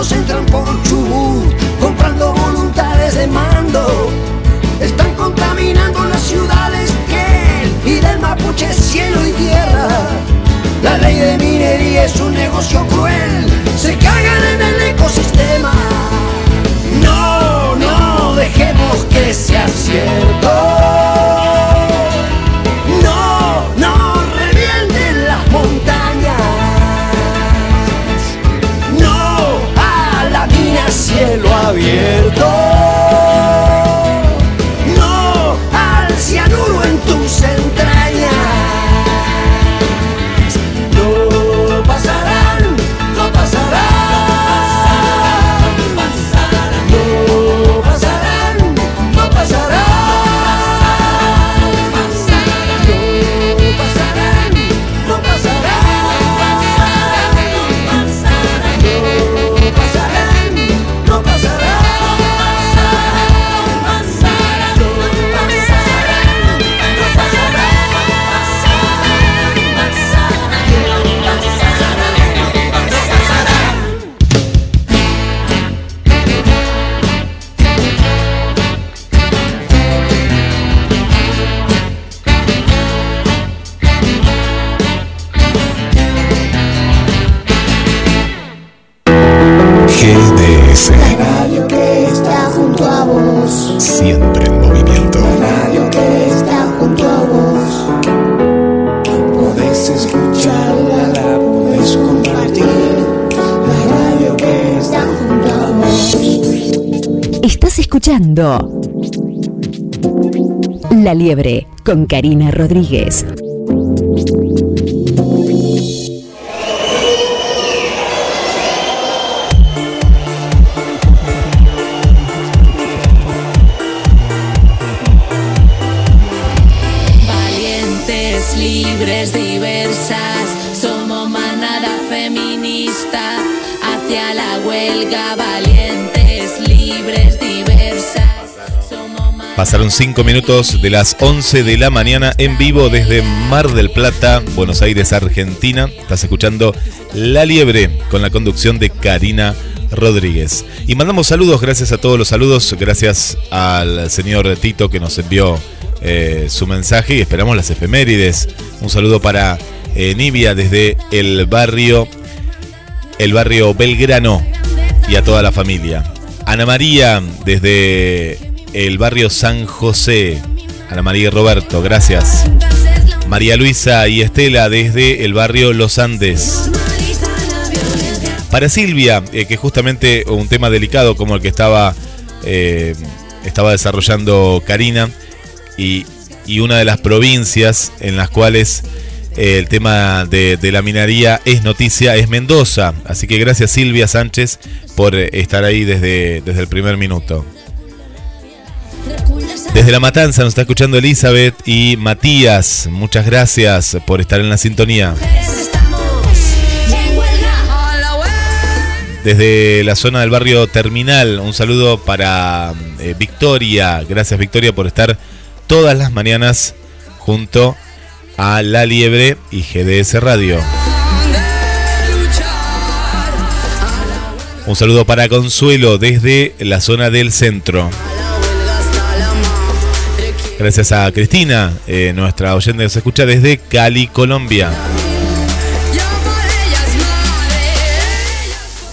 Entran por Chubut, comprando voluntades de mando. Están contaminando las ciudades que y del Mapuche cielo y tierra. La ley de minería es un negocio cruel, Con Karina Rodríguez. Pasaron 5 minutos de las 11 de la mañana en vivo desde Mar del Plata, Buenos Aires, Argentina. Estás escuchando La Liebre con la conducción de Karina Rodríguez. Y mandamos saludos, gracias a todos los saludos, gracias al señor Tito que nos envió eh, su mensaje y esperamos las efemérides. Un saludo para eh, Nivia desde el barrio, el barrio Belgrano y a toda la familia. Ana María desde el barrio San José. Ana María y Roberto, gracias. María Luisa y Estela desde el barrio Los Andes. Para Silvia, eh, que justamente un tema delicado como el que estaba, eh, estaba desarrollando Karina, y, y una de las provincias en las cuales eh, el tema de, de la minería es noticia es Mendoza. Así que gracias Silvia Sánchez por estar ahí desde, desde el primer minuto. Desde La Matanza nos está escuchando Elizabeth y Matías. Muchas gracias por estar en la sintonía. Desde la zona del barrio Terminal, un saludo para eh, Victoria. Gracias Victoria por estar todas las mañanas junto a La Liebre y GDS Radio. Un saludo para Consuelo desde la zona del centro. Gracias a Cristina, eh, nuestra oyente que se escucha desde Cali, Colombia.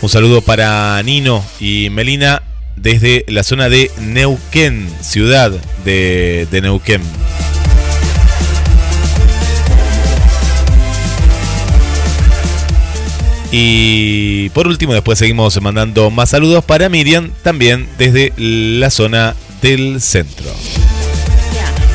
Un saludo para Nino y Melina desde la zona de Neuquén, ciudad de, de Neuquén. Y por último, después seguimos mandando más saludos para Miriam, también desde la zona del centro.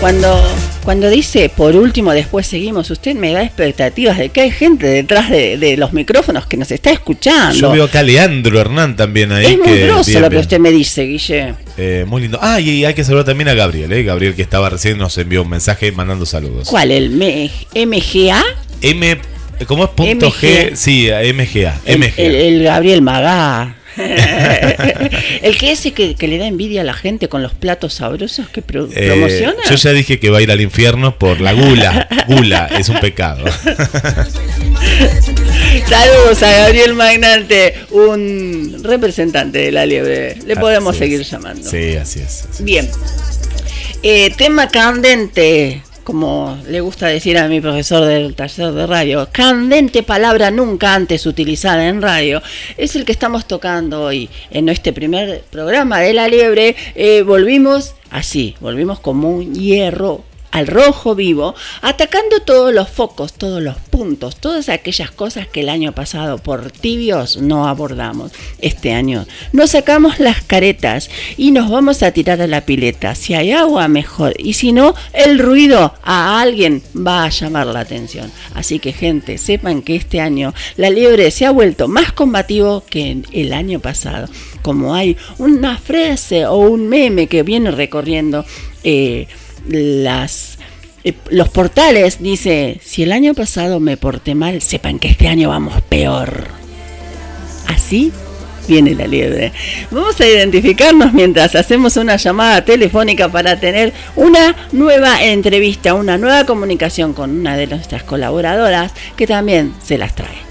Cuando, cuando dice por último, después seguimos, usted me da expectativas de que hay gente detrás de, de los micrófonos que nos está escuchando. Yo veo acá a Leandro Hernán también ahí. es muy grosso bien, lo que usted me dice, Guille. Eh, muy lindo. Ah, y hay que saludar también a Gabriel, ¿eh? Gabriel que estaba recién nos envió un mensaje mandando saludos. ¿Cuál? ¿El M- MGA? M, ¿cómo es punto G? Sí, MGA. El, MGA. el- el Gabriel Magá. el que ese que, que le da envidia a la gente con los platos sabrosos que pro- Eh, promociona. yo ya dije que va a ir al infierno por la gula. Gula es un pecado. Saludos a Gabriel Magnante, un representante de la liebre. Le podemos Así es. seguir llamando. Sí, así es. así es. Bien. Eh, tema candente, como le gusta decir a mi profesor del taller de radio, candente palabra nunca antes utilizada en radio, es el que estamos tocando hoy en este primer programa de La Liebre. Eh, volvimos así, volvimos como un hierro al rojo vivo, atacando todos los focos, todos los puntos, todas aquellas cosas que el año pasado por tibios no abordamos. Este año nos sacamos las caretas y nos vamos a tirar a la pileta. Si hay agua, mejor. Y si no, el ruido a alguien va a llamar la atención. Así que gente, sepan que este año la liebre se ha vuelto más combativo que en el año pasado. Como hay una frase o un meme que viene recorriendo eh, las eh, los portales dice, si el año pasado me porté mal, sepan que este año vamos peor. Así viene la liebre. Vamos a identificarnos mientras hacemos una llamada telefónica para tener una nueva entrevista, una nueva comunicación con una de nuestras colaboradoras que también se las trae.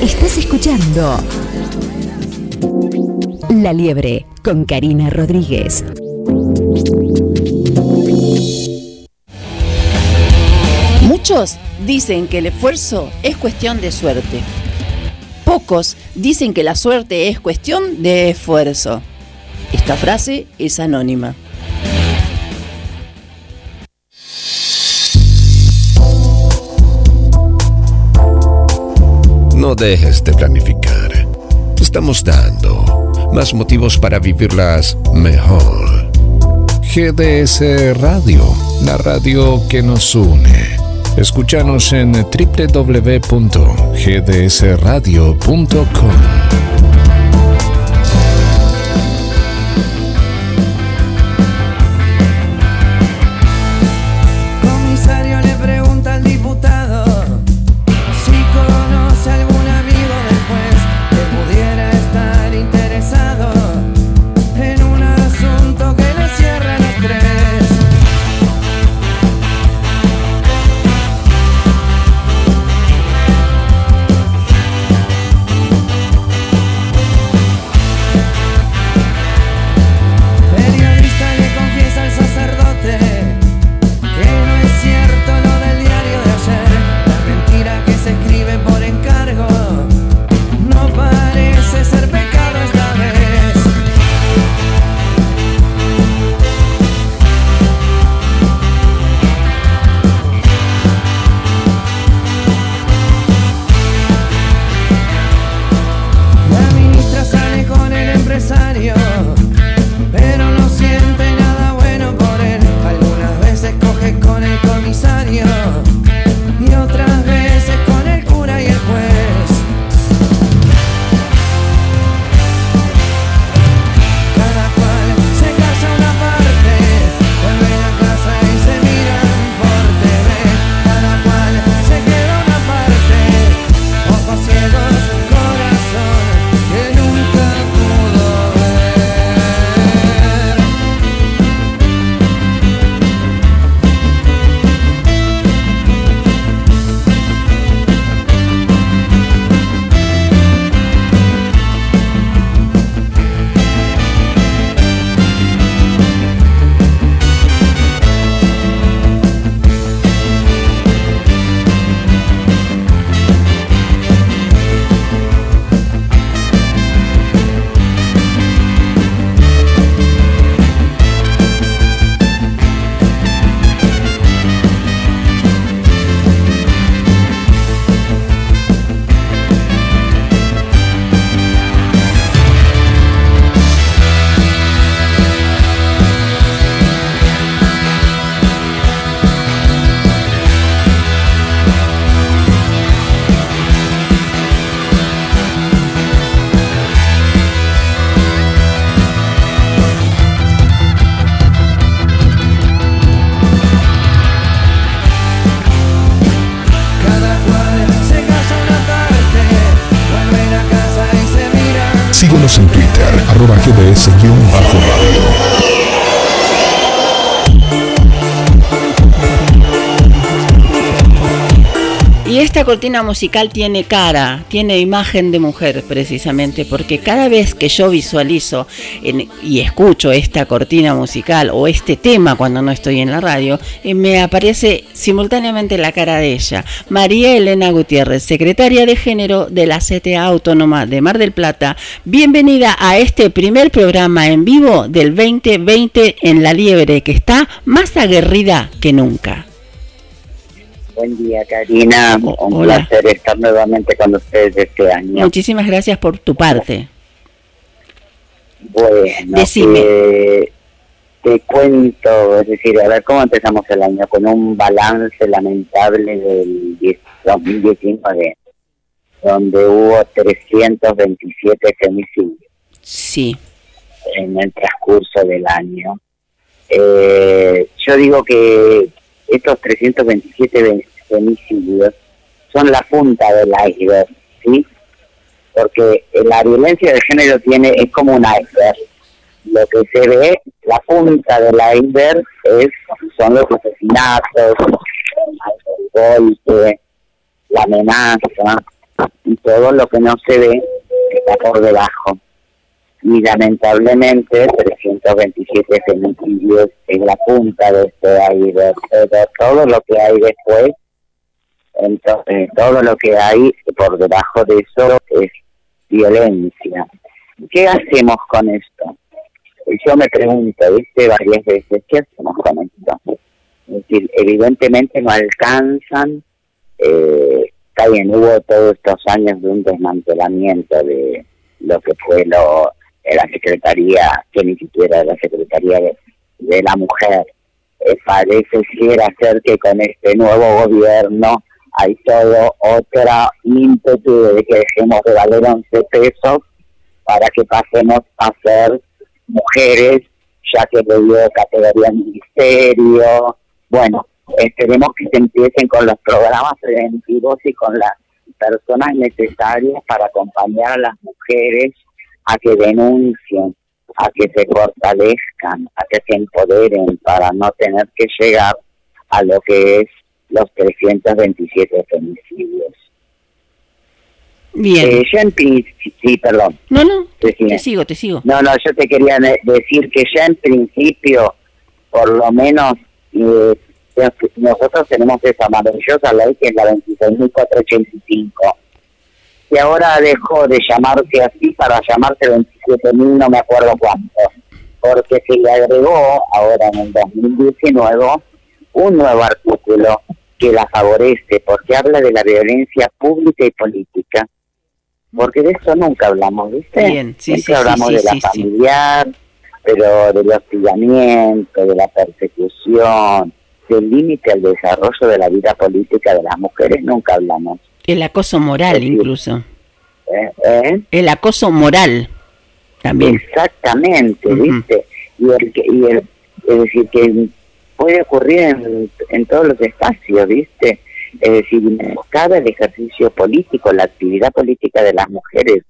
Estás escuchando La Liebre con Karina Rodríguez. Muchos dicen que el esfuerzo es cuestión de suerte. Pocos dicen que la suerte es cuestión de esfuerzo. Esta frase es anónima. No dejes de planificar. Estamos dando más motivos para vivirlas mejor. GDS Radio, la radio que nos une. Escúchanos en www.gdsradio.com. esta cortina musical tiene cara, tiene imagen de mujer precisamente, porque cada vez que yo visualizo y escucho esta cortina musical o este tema cuando no estoy en la radio, eh, me aparece simultáneamente la cara de ella, María Elena Gutiérrez, secretaria de género de la CTA Autónoma de Mar del Plata. Bienvenida a este primer programa en vivo del 2020 en La Liebre, que está más aguerrida que nunca. Buen día, Karina. Un hola. placer estar nuevamente con ustedes este año. Muchísimas gracias por tu parte. Bueno, Decime. que te cuento, es decir, a ver cómo empezamos el año, con un balance lamentable del 10 2019, donde hubo 327 femicidios Sí. en el transcurso del año. Eh, yo digo que estos 327 ve- femicidios son la punta del iceberg, ¿sí? Porque la violencia de género tiene es como un iceberg. Lo que se ve, la punta del iceberg es son los asesinatos, el golpe, la amenaza y todo lo que no se ve está por debajo y lamentablemente 327 femicidios es la punta de iceberg, pero todo lo que hay después, entonces todo lo que hay por debajo de eso es violencia. ¿Qué hacemos con esto? Yo me pregunto, viste varias veces, ¿qué hacemos con esto? Es decir, evidentemente no alcanzan, eh, hubo todos estos años de un desmantelamiento de lo que fue lo la Secretaría, que ni siquiera la Secretaría de, la Mujer. Eh, parece ser que con este nuevo gobierno hay todo otra ímpetu de que dejemos de valer 11 pesos para que pasemos a ser mujeres, ya que le dio categoría ministerio. Bueno, esperemos que se empiecen con los programas preventivos y con las personas necesarias para acompañar a las mujeres a que denuncien, a que se fortalezcan, a que se empoderen para no tener que llegar a lo que es los 327 femicidios. Bien. Eh, yo en sí, perdón. No, no, Decime. te sigo, te sigo. No, no, yo te quería decir que ya en principio, por lo menos, eh, nosotros tenemos esa maravillosa ley que es la 26.485, que ahora dejó de llamarse así para llamarse 27.000, no me acuerdo cuánto, porque se le agregó ahora en el 2019 un nuevo artículo que la favorece, porque habla de la violencia pública y política. Porque de eso nunca hablamos, ¿viste? Bien, sí, sí, hablamos sí, de la familiar, pero del hostigamiento, de la persecución, del límite al desarrollo de la vida política de las mujeres, nunca hablamos. El acoso moral, incluso. ¿eh? ¿Eh? El acoso moral también. Exactamente, ¿viste? Y, el, y el, es decir, que puede ocurrir en, en todos los espacios, ¿viste? Es decir, cada el ejercicio político, la actividad política de las mujeres,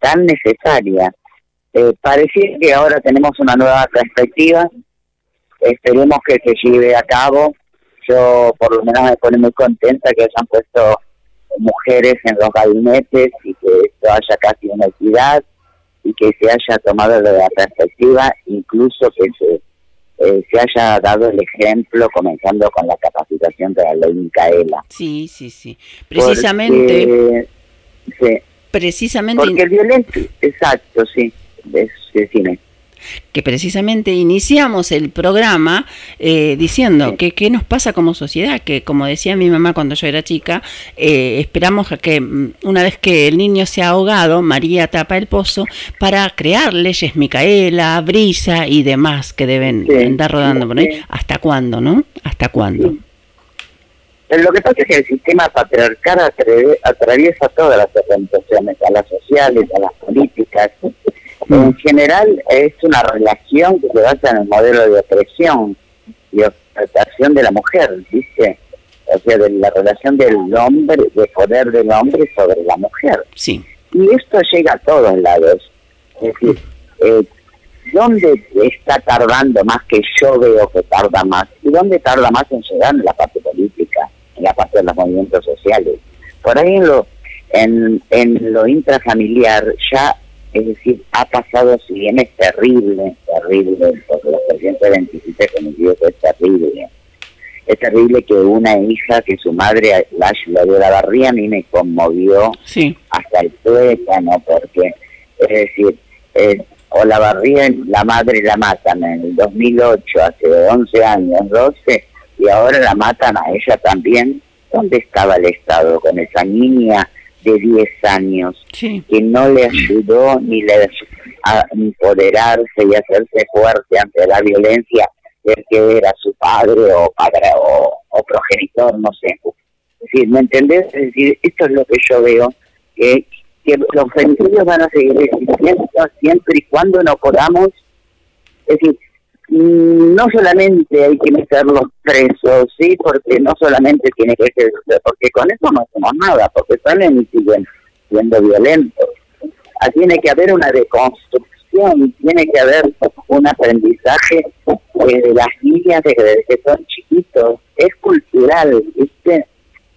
tan necesaria. Eh, parecía que ahora tenemos una nueva perspectiva, esperemos que se lleve a cabo. Yo por lo menos me pone muy contenta que hayan puesto mujeres en los gabinetes y que esto haya casi una equidad y que se haya tomado de la perspectiva, incluso que se, eh, se haya dado el ejemplo, comenzando con la capacitación de la ley Micaela. Sí, sí, sí. Precisamente, Porque, sí, precisamente, porque el violento, exacto, sí, es, decime. Que precisamente iniciamos el programa eh, diciendo que qué nos pasa como sociedad, que como decía mi mamá cuando yo era chica, eh, esperamos a que mm, una vez que el niño se ha ahogado, María tapa el pozo para crear leyes Micaela, Brisa y demás que deben Sí, andar rodando por ahí. ¿Hasta cuándo, no? ¿Hasta cuándo? Pero lo que pasa es que el sistema patriarcal atre- atraviesa todas las organizaciones, a las sociales, a las políticas. En general es una relación que se basa en el modelo de opresión y opresión de la mujer, ¿viste? O sea, de la relación del hombre, de poder del hombre sobre la mujer. Sí. Y esto llega a todos lados. Es decir, eh, ¿dónde está tardando más que yo veo que tarda más? ¿Y dónde tarda más en llegar en la parte política, en la parte de los movimientos sociales? Por ahí en lo, en, en lo intrafamiliar ya, es decir, ha pasado, si bien es terrible, terrible, porque los 327 femicidios es terrible. Es terrible que una hija, que su madre la, la de la barría, a mí me conmovió Sí. hasta el tuétano, porque, es decir, eh, o la barría, la madre la matan en el 2008, hace 11 años, 12, y ahora la matan a ella también. ¿Dónde estaba el Estado con esa niña de 10 años que no le ayudó ni le a empoderarse y hacerse fuerte ante la violencia del que era su padre o padre o, o progenitor, no sé. Es decir, ¿me entendés? Es decir, esto es lo que yo veo, que, que los femicidios van a seguir existiendo siempre y cuando no podamos, es decir, no solamente hay que meterlos presos, sí, porque no solamente tiene que ser, porque con eso no hacemos nada, porque salen y siguen siendo violentos. Ah, Tiene que haber una deconstrucción, tiene que haber un aprendizaje eh, de las niñas desde que son chiquitos, es cultural, ¿viste?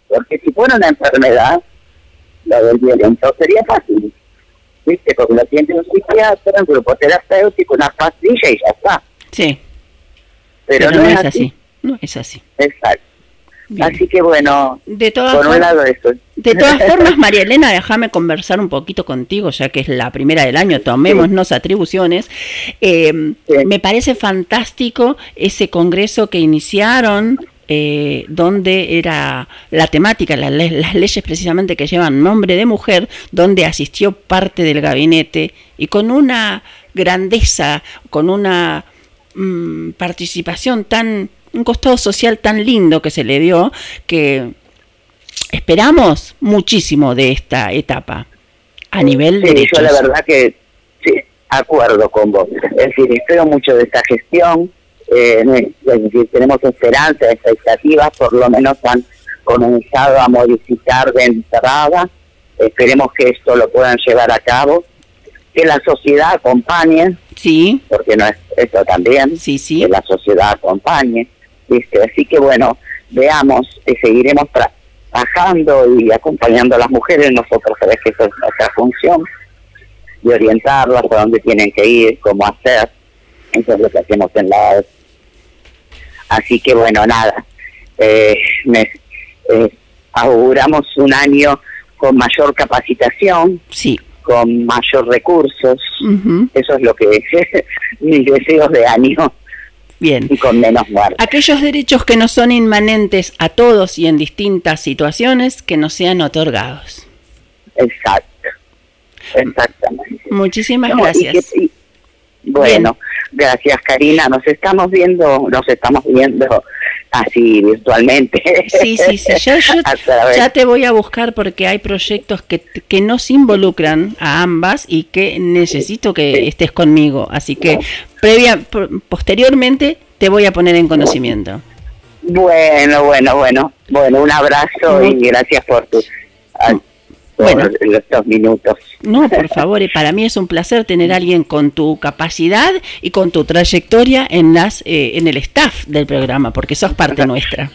Porque si fuera una enfermedad, lo del violento sería fácil, ¿viste? Porque lo tiene un psiquiatra, un grupo terapéutico, una pastilla y ya está. Sí. Pero, no, es así. No es así. Exacto. Así que bueno, De todas por un formas- lado eso. De todas formas, María Elena, déjame conversar un poquito contigo, ya que es la primera del año, tomémonos atribuciones. Eh, Me parece fantástico ese congreso que iniciaron eh, donde era la temática, la las leyes precisamente que llevan nombre de mujer, donde asistió parte del gabinete y con una grandeza, con una mm, participación tan, un costado social tan lindo que se le dio, que esperamos muchísimo de esta etapa a nivel de Sí, yo la verdad que sí, acuerdo con vos. Es decir, espero mucho de esta gestión. eh, es decir, tenemos esperanza, expectativas, por lo menos han comenzado a modificar de entrada. Esperemos que esto lo puedan llevar a cabo. Que la sociedad acompañe. Sí. Porque no es esto también. Sí, sí. Que la sociedad acompañe. ¿viste? Así que bueno, veamos, que seguiremos trabajando y acompañando a las mujeres. Nosotros sabemos que esa es nuestra función y orientarlas a dónde tienen que ir, cómo hacer. Eso es lo que hacemos en la. Así que bueno, nada, eh, me- eh, auguramos un año con mayor capacitación, sí. Con mayor recursos. Eso es lo que mis deseos de año. Bien. Y con menos muertes. Aquellos derechos que no son inmanentes a todos y en distintas situaciones que nos sean otorgados. Exacto. Exactamente. Muchísimas No, y gracias. que- y- bueno, gracias Karina. Nos estamos viendo, nos estamos viendo así virtualmente. Sí, sí, sí. Ya, yo- través- ya te voy a buscar porque hay proyectos que, que nos involucran a ambas y que necesito que estés conmigo. Así que previa, posteriormente te voy a poner en conocimiento. Bueno, bueno, bueno. Bueno, un abrazo y gracias por por Bueno. estos minutos. No, por favor, y para mí es un placer tener a alguien con tu capacidad y con tu trayectoria en las eh, en el staff del programa, porque sos parte nuestra.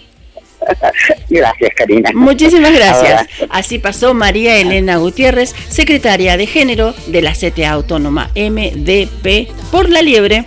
Gracias, Karina. Muchísimas gracias. Así pasó María Elena Gutiérrez, secretaria de género de la CTA Autónoma MDP por la liebre.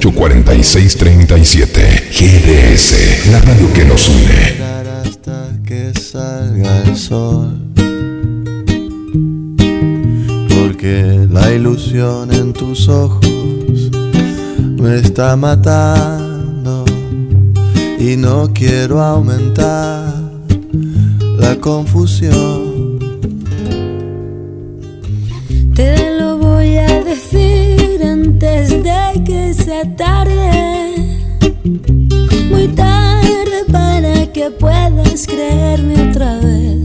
48 46 37 GDS, la radio que nos une. hasta que salga el sol. Porque la ilusión en tus ojos me está matando y no quiero aumentar la confusión. Tarde. Muy tarde para que puedas creerme otra vez.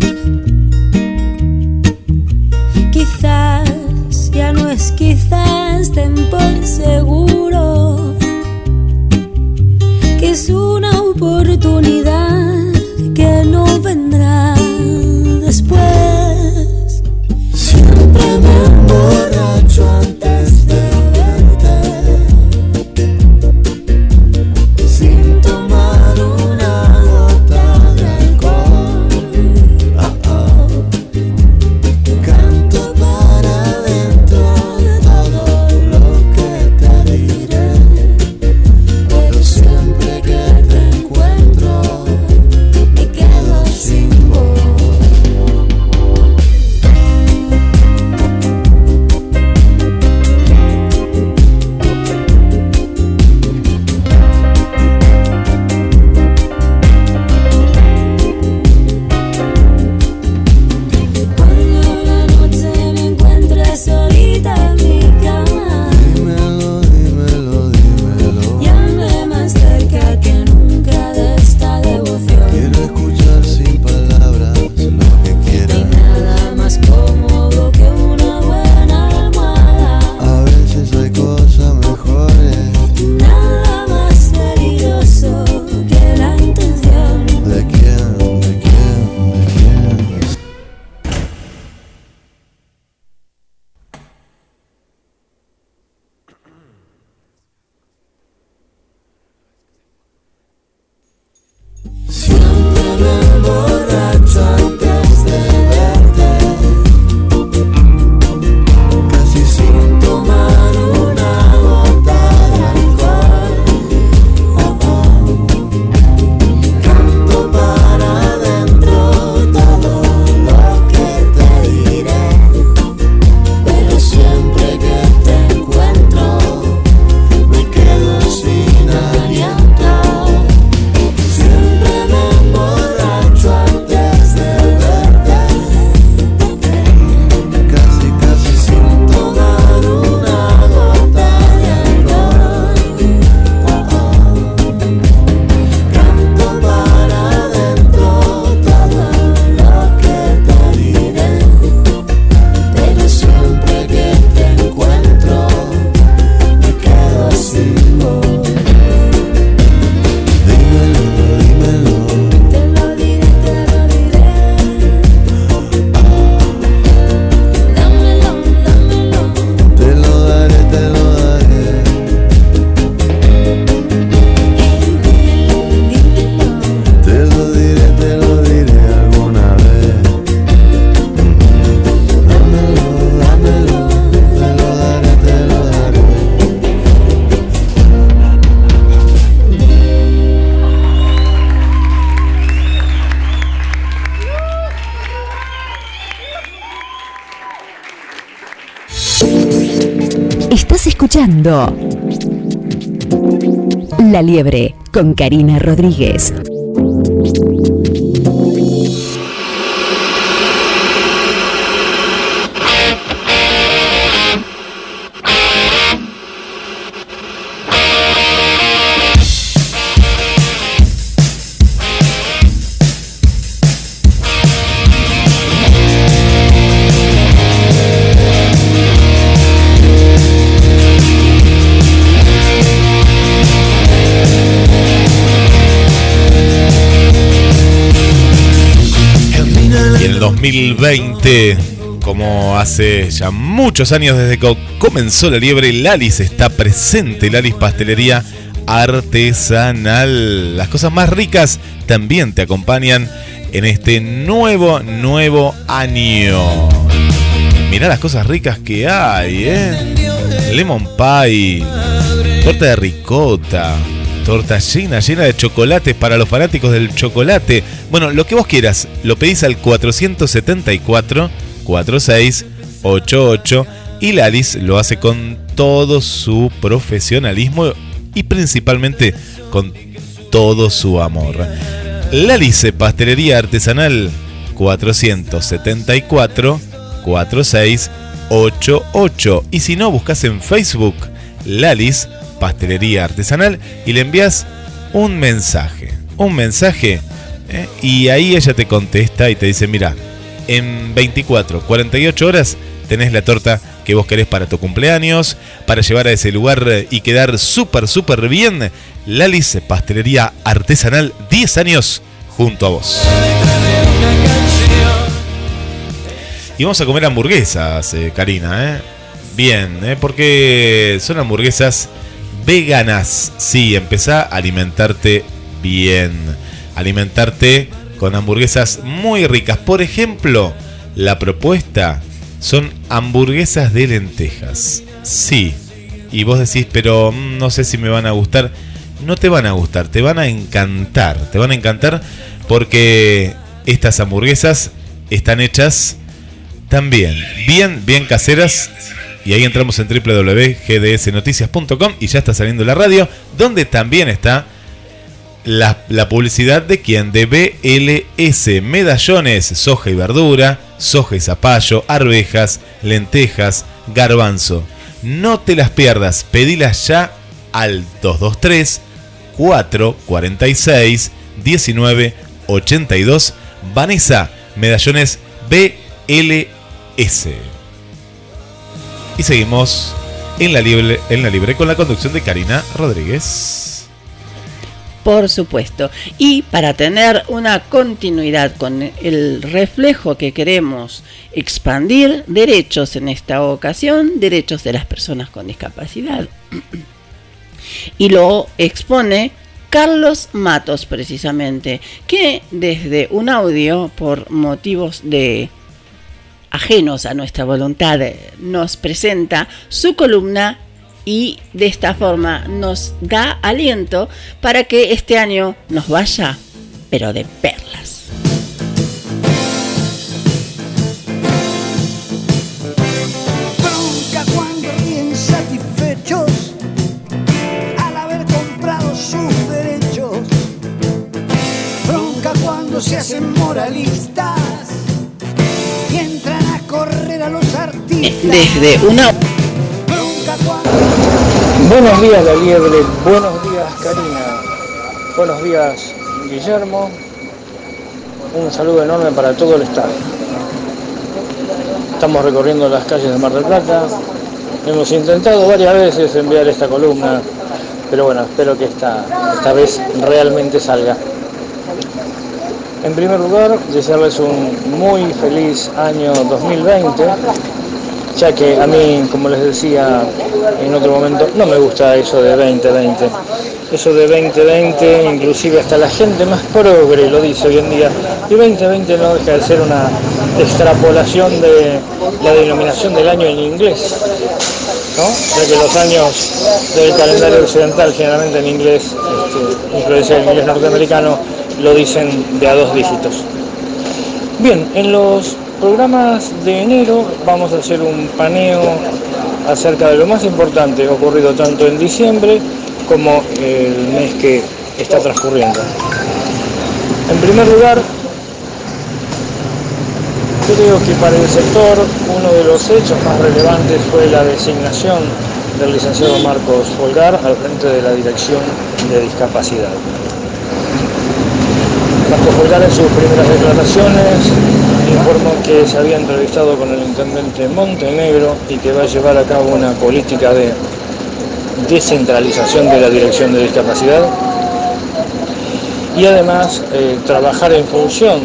Quizás, ya no es quizás, ten por seguro La Liebre con Karina Rodríguez. 2020, como hace ya muchos años desde que comenzó la liebre, Lalis está presente, Lalis Pastelería Artesanal. Las cosas más ricas también te acompañan en este nuevo, nuevo año. Mirá las cosas ricas que hay, ¿eh? Lemon pie, torta de ricota, torta llena, llena de chocolates para los fanáticos del chocolate. Bueno, lo que vos quieras, lo pedís al 474 4688 y Lalis lo hace con todo su profesionalismo y principalmente con todo su amor. Lalis Pastelería Artesanal 474 4688 y si no buscas en Facebook Lalis Pastelería Artesanal y le envías un mensaje, un mensaje ¿eh? y ahí ella te contesta y te dice, mira, en 24, 48 horas tenés la torta que vos querés para tu cumpleaños, para llevar a ese lugar eh, y quedar súper, súper bien. Lalis Pastelería Artesanal, 10 años junto a vos. Y vamos a comer hamburguesas, eh, Karina. Bien, porque son hamburguesas veganas. Sí, empezá a alimentarte bien. Alimentarte con hamburguesas muy ricas. Por ejemplo, la propuesta son hamburguesas de lentejas. Sí. Y vos decís, pero mm, no sé si me van a gustar. No te van a gustar, te van a encantar. Te van a encantar porque estas hamburguesas están hechas también bien, bien caseras. Y ahí entramos en www.gdsnoticias.com y ya está saliendo la radio, donde también está la, publicidad de quien de BLS, medallones, soja y verdura, soja y zapallo, arvejas, lentejas, garbanzo. No te las pierdas, pedilas ya al 223 446 1982 Vanessa, medallones BLS. Y seguimos en la libre, en la libre con la conducción de Karina Rodríguez. Por supuesto. Y para tener una continuidad con el reflejo que queremos expandir, derechos en esta ocasión, derechos de las personas con discapacidad. Y lo expone Carlos Matos, precisamente, que desde un audio, por motivos de ajenos a nuestra voluntad, nos presenta su columna y de esta forma nos da aliento para que este año nos vaya, pero de perlas. Desde una Buenos días, La Liebre. Buenos días, Karina. Buenos días, Guillermo. Un saludo enorme para todo el Estado. Estamos recorriendo las calles de Mar del Plata. Hemos intentado varias veces enviar esta columna, pero bueno, espero que esta, esta vez realmente salga. En primer lugar, desearles un muy feliz año 2020, ya que a mí, como les decía en otro momento, no me gusta eso de 2020. Eso de 2020, inclusive hasta la gente más progre lo dice hoy en día. Y 2020 no deja de ser una extrapolación de la denominación del año en inglés. ¿no? Ya que los años del calendario occidental, generalmente en inglés, este, influencia del inglés norteamericano, lo dicen de a dos dígitos. Bien, en los programas de enero vamos a hacer un paneo acerca de lo más importante ocurrido tanto en diciembre como el mes que está transcurriendo. En primer lugar, creo que para el sector uno de los hechos más relevantes fue la designación del licenciado Marcos Folgar al frente de la Dirección de Discapacidad. Marcos Folgar en sus primeras declaraciones informó que se había entrevistado con el intendente Montenegro y que va a llevar a cabo una política de descentralización de la Dirección de Discapacidad y además eh, trabajar en función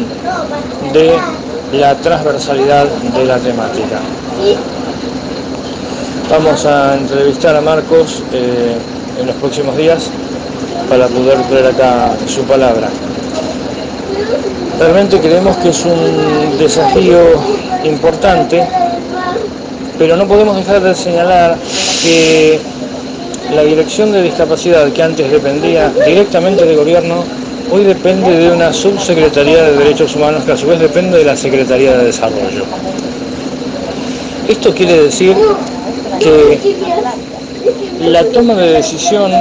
de la transversalidad de la temática. Vamos a entrevistar a Marcos eh, en los próximos días para poder traer acá su palabra. Realmente creemos que es un desafío importante, pero no podemos dejar de señalar que la Dirección de Discapacidad, que antes dependía directamente del gobierno, hoy depende de una subsecretaría de Derechos Humanos que a su vez depende de la Secretaría de Desarrollo. Esto quiere decir que la toma de decisión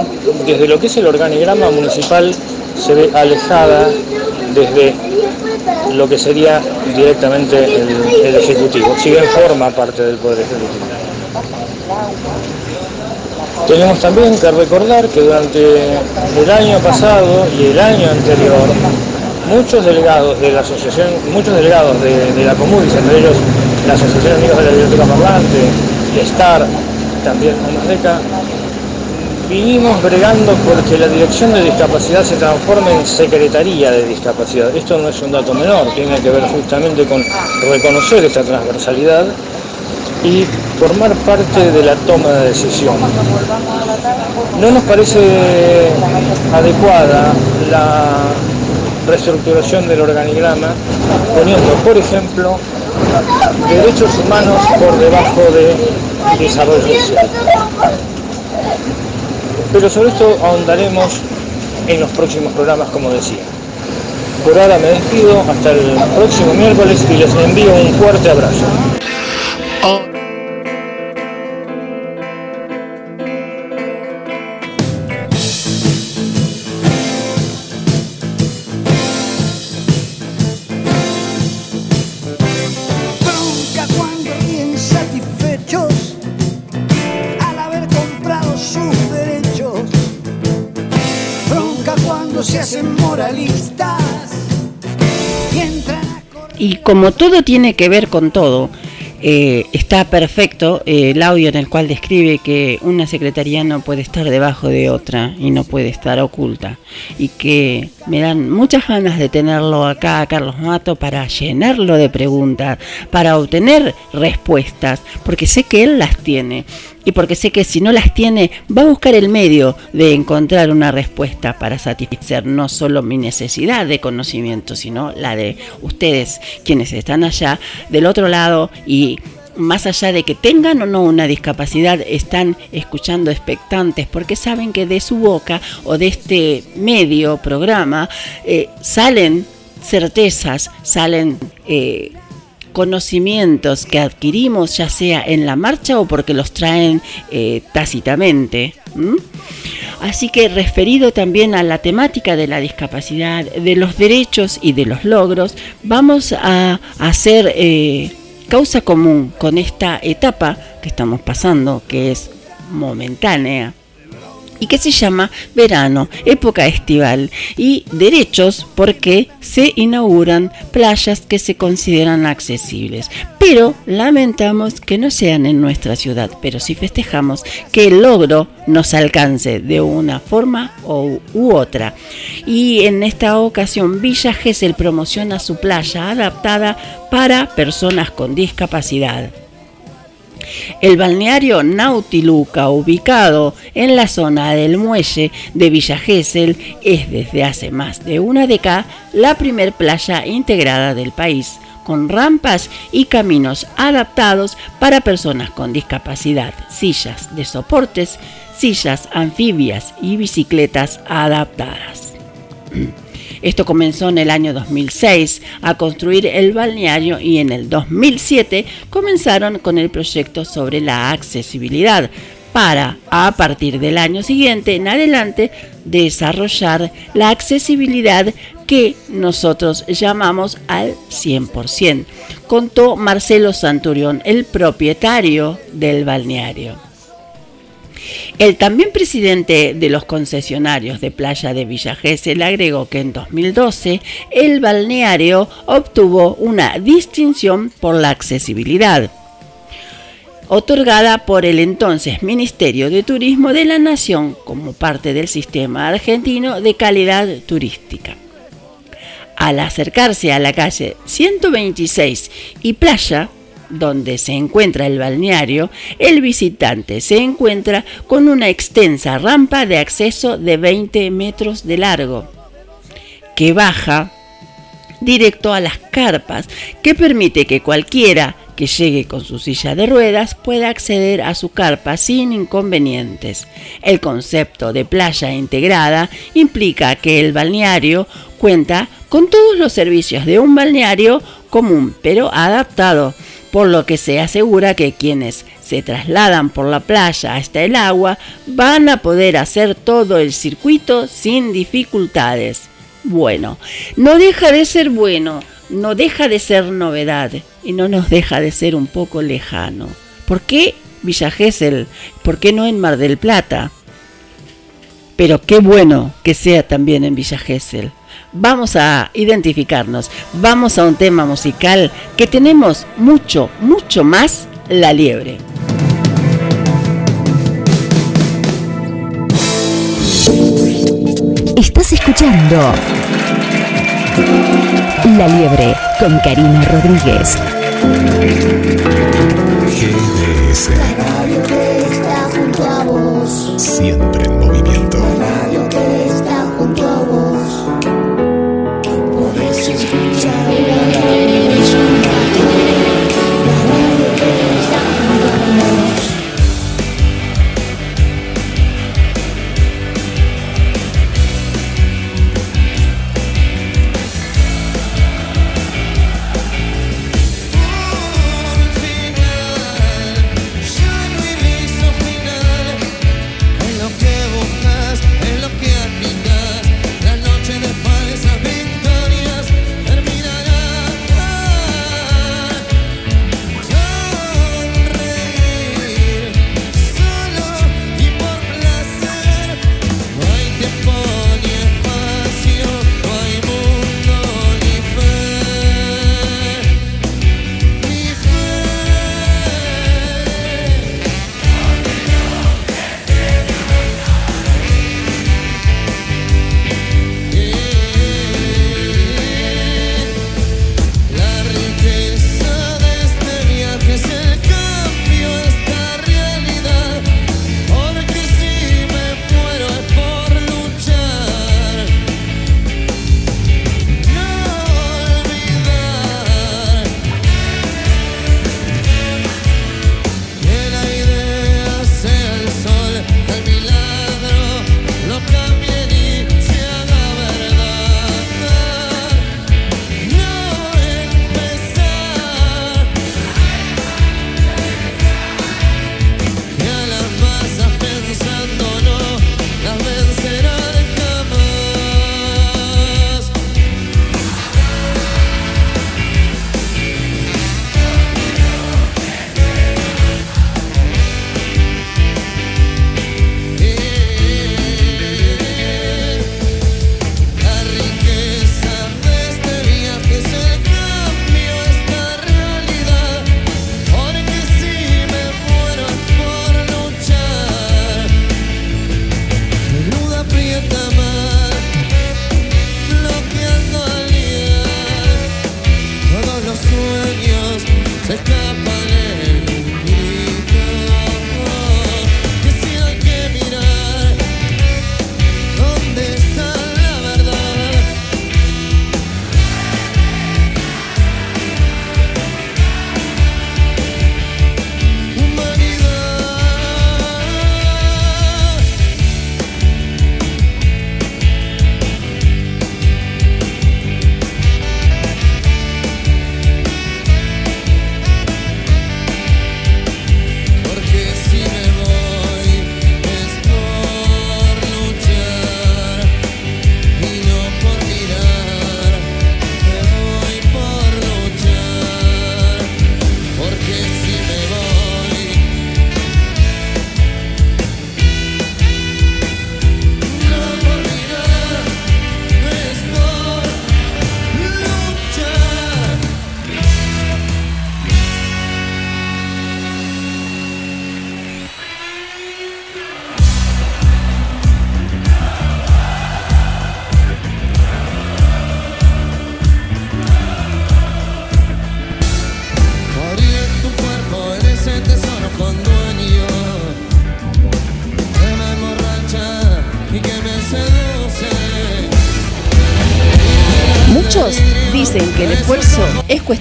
desde lo que es el organigrama municipal se ve alejada desde lo que sería directamente el, Ejecutivo, si bien forma parte del Poder Ejecutivo. Tenemos también que recordar que durante el año pasado y el año anterior, muchos delegados de la asociación, muchos delegados de, la Comunis, entre ellos la Asociación Amigos de la Biblioteca Parlante, STAR, también UNADECA, vinimos bregando porque la Dirección de Discapacidad se transforme en Secretaría de Discapacidad. Esto no es un dato menor, tiene que ver justamente con reconocer esta transversalidad y formar parte de la toma de decisión. No nos parece adecuada la reestructuración del organigrama poniendo, por ejemplo, derechos humanos por debajo de desarrollo social. Pero sobre esto ahondaremos en los próximos programas, como decía. Por ahora me despido, hasta el próximo miércoles y les envío un fuerte abrazo. Como todo tiene que ver con todo, eh, está perfecto eh, el audio en el cual describe que una secretaría no puede estar debajo de otra y no puede estar oculta. Y que me dan muchas ganas de tenerlo acá a Carlos Mato para llenarlo de preguntas, para obtener respuestas, porque sé que él las tiene. Y porque sé que si no las tiene, va a buscar el medio de encontrar una respuesta para satisfacer no solo mi necesidad de conocimiento, sino la de ustedes, quienes están allá del otro lado y más allá de que tengan o no una discapacidad, están escuchando expectantes porque saben que de su boca o de este medio, programa, eh, salen certezas, salen eh, conocimientos que adquirimos ya sea en la marcha o porque los traen eh, tácitamente. Así que referido también a la temática de la discapacidad, de los derechos y de los logros, vamos a hacer eh, causa común con esta etapa que estamos pasando, que es momentánea y que se llama verano, época estival, y derechos porque se inauguran playas que se consideran accesibles. Pero lamentamos que no sean en nuestra ciudad, pero sí festejamos que el logro nos alcance de una forma u, u otra. Y en esta ocasión Villa Gesell promociona su playa adaptada para personas con discapacidad. El balneario Nautiluca, ubicado en la zona del muelle de Villa Gesell, es desde hace más de una década la primer playa integrada del país, con rampas y caminos adaptados para personas con discapacidad, sillas de soportes, sillas anfibias y bicicletas adaptadas. Esto comenzó en el año 2006 a construir el balneario y en el 2007 comenzaron con el proyecto sobre la accesibilidad para, a partir del año siguiente en adelante, desarrollar la accesibilidad que nosotros llamamos al 100%, contó Marcelo Santurión, el propietario del balneario. El también presidente de los concesionarios de playa de Villa Gesell agregó que en 2012 el balneario obtuvo una distinción por la accesibilidad, otorgada por el entonces Ministerio de Turismo de la Nación como parte del sistema argentino de calidad turística. Al acercarse a la calle 126 y playa, donde se encuentra el balneario, el visitante se encuentra con una extensa rampa de acceso de 20 metros de largo, que baja directo a las carpas, que permite que cualquiera que llegue con su silla de ruedas pueda acceder a su carpa sin inconvenientes. El concepto de playa integrada implica que el balneario cuenta con todos los servicios de un balneario común, pero adaptado por lo que se asegura que quienes se trasladan por la playa hasta el agua van a poder hacer todo el circuito sin dificultades. Bueno, no deja de ser bueno, no deja de ser novedad y no nos deja de ser un poco lejano. ¿Por qué Villa Gesell? ¿Por qué no en Mar del Plata? Pero qué bueno que sea también en Villa Gesell vamos a identificarnos, vamos a un tema musical que tenemos mucho, mucho más la liebre. Estás escuchando La Liebre con Karina Rodríguez. GDS. Radio que está junto a vos. Siempre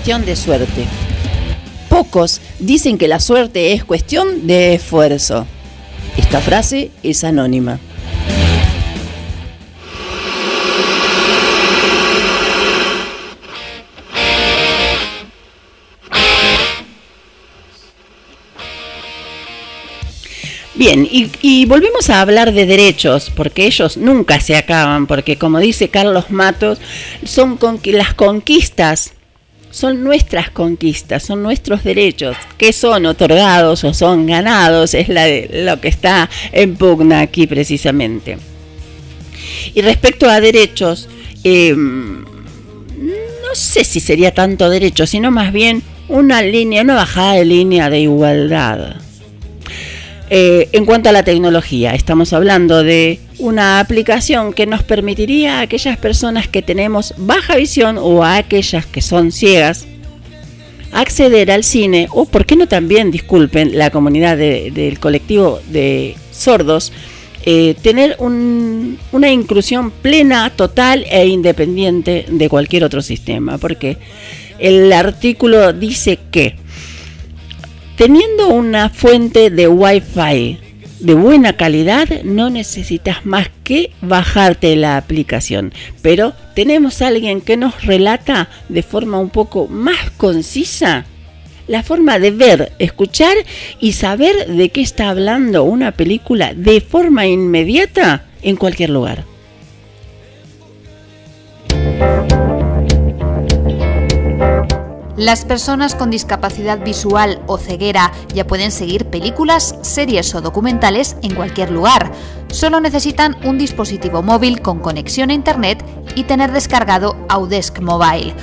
cuestión de suerte. Pocos dicen que la suerte es cuestión de esfuerzo. Esta frase es anónima. Bien, y, volvemos a hablar de derechos, porque ellos nunca se acaban, porque como dice Carlos Matos, son con, las conquistas, son nuestras conquistas, son nuestros derechos, que son otorgados o son ganados, es lo que está en pugna aquí precisamente. Y respecto a derechos, eh, no sé si sería tanto derecho, sino más bien una línea, una bajada de línea de igualdad. Eh, en cuanto a la tecnología, estamos hablando de una aplicación que nos permitiría a aquellas personas que tenemos baja visión o a aquellas que son ciegas acceder al cine o, por qué no también, disculpen, la comunidad de- del colectivo de sordos, eh, tener un- una inclusión plena, total e independiente de cualquier otro sistema. Porque el artículo dice que teniendo una fuente de Wi-Fi de buena calidad, no necesitas más que bajarte la aplicación. Pero tenemos a alguien que nos relata de forma un poco más concisa la forma de ver, escuchar y saber de qué está hablando una película de forma inmediata en cualquier lugar. Las personas con discapacidad visual o ceguera ya pueden seguir películas, series o documentales en cualquier lugar. Solo necesitan un dispositivo móvil con conexión a Internet y tener descargado Audesk Mobile.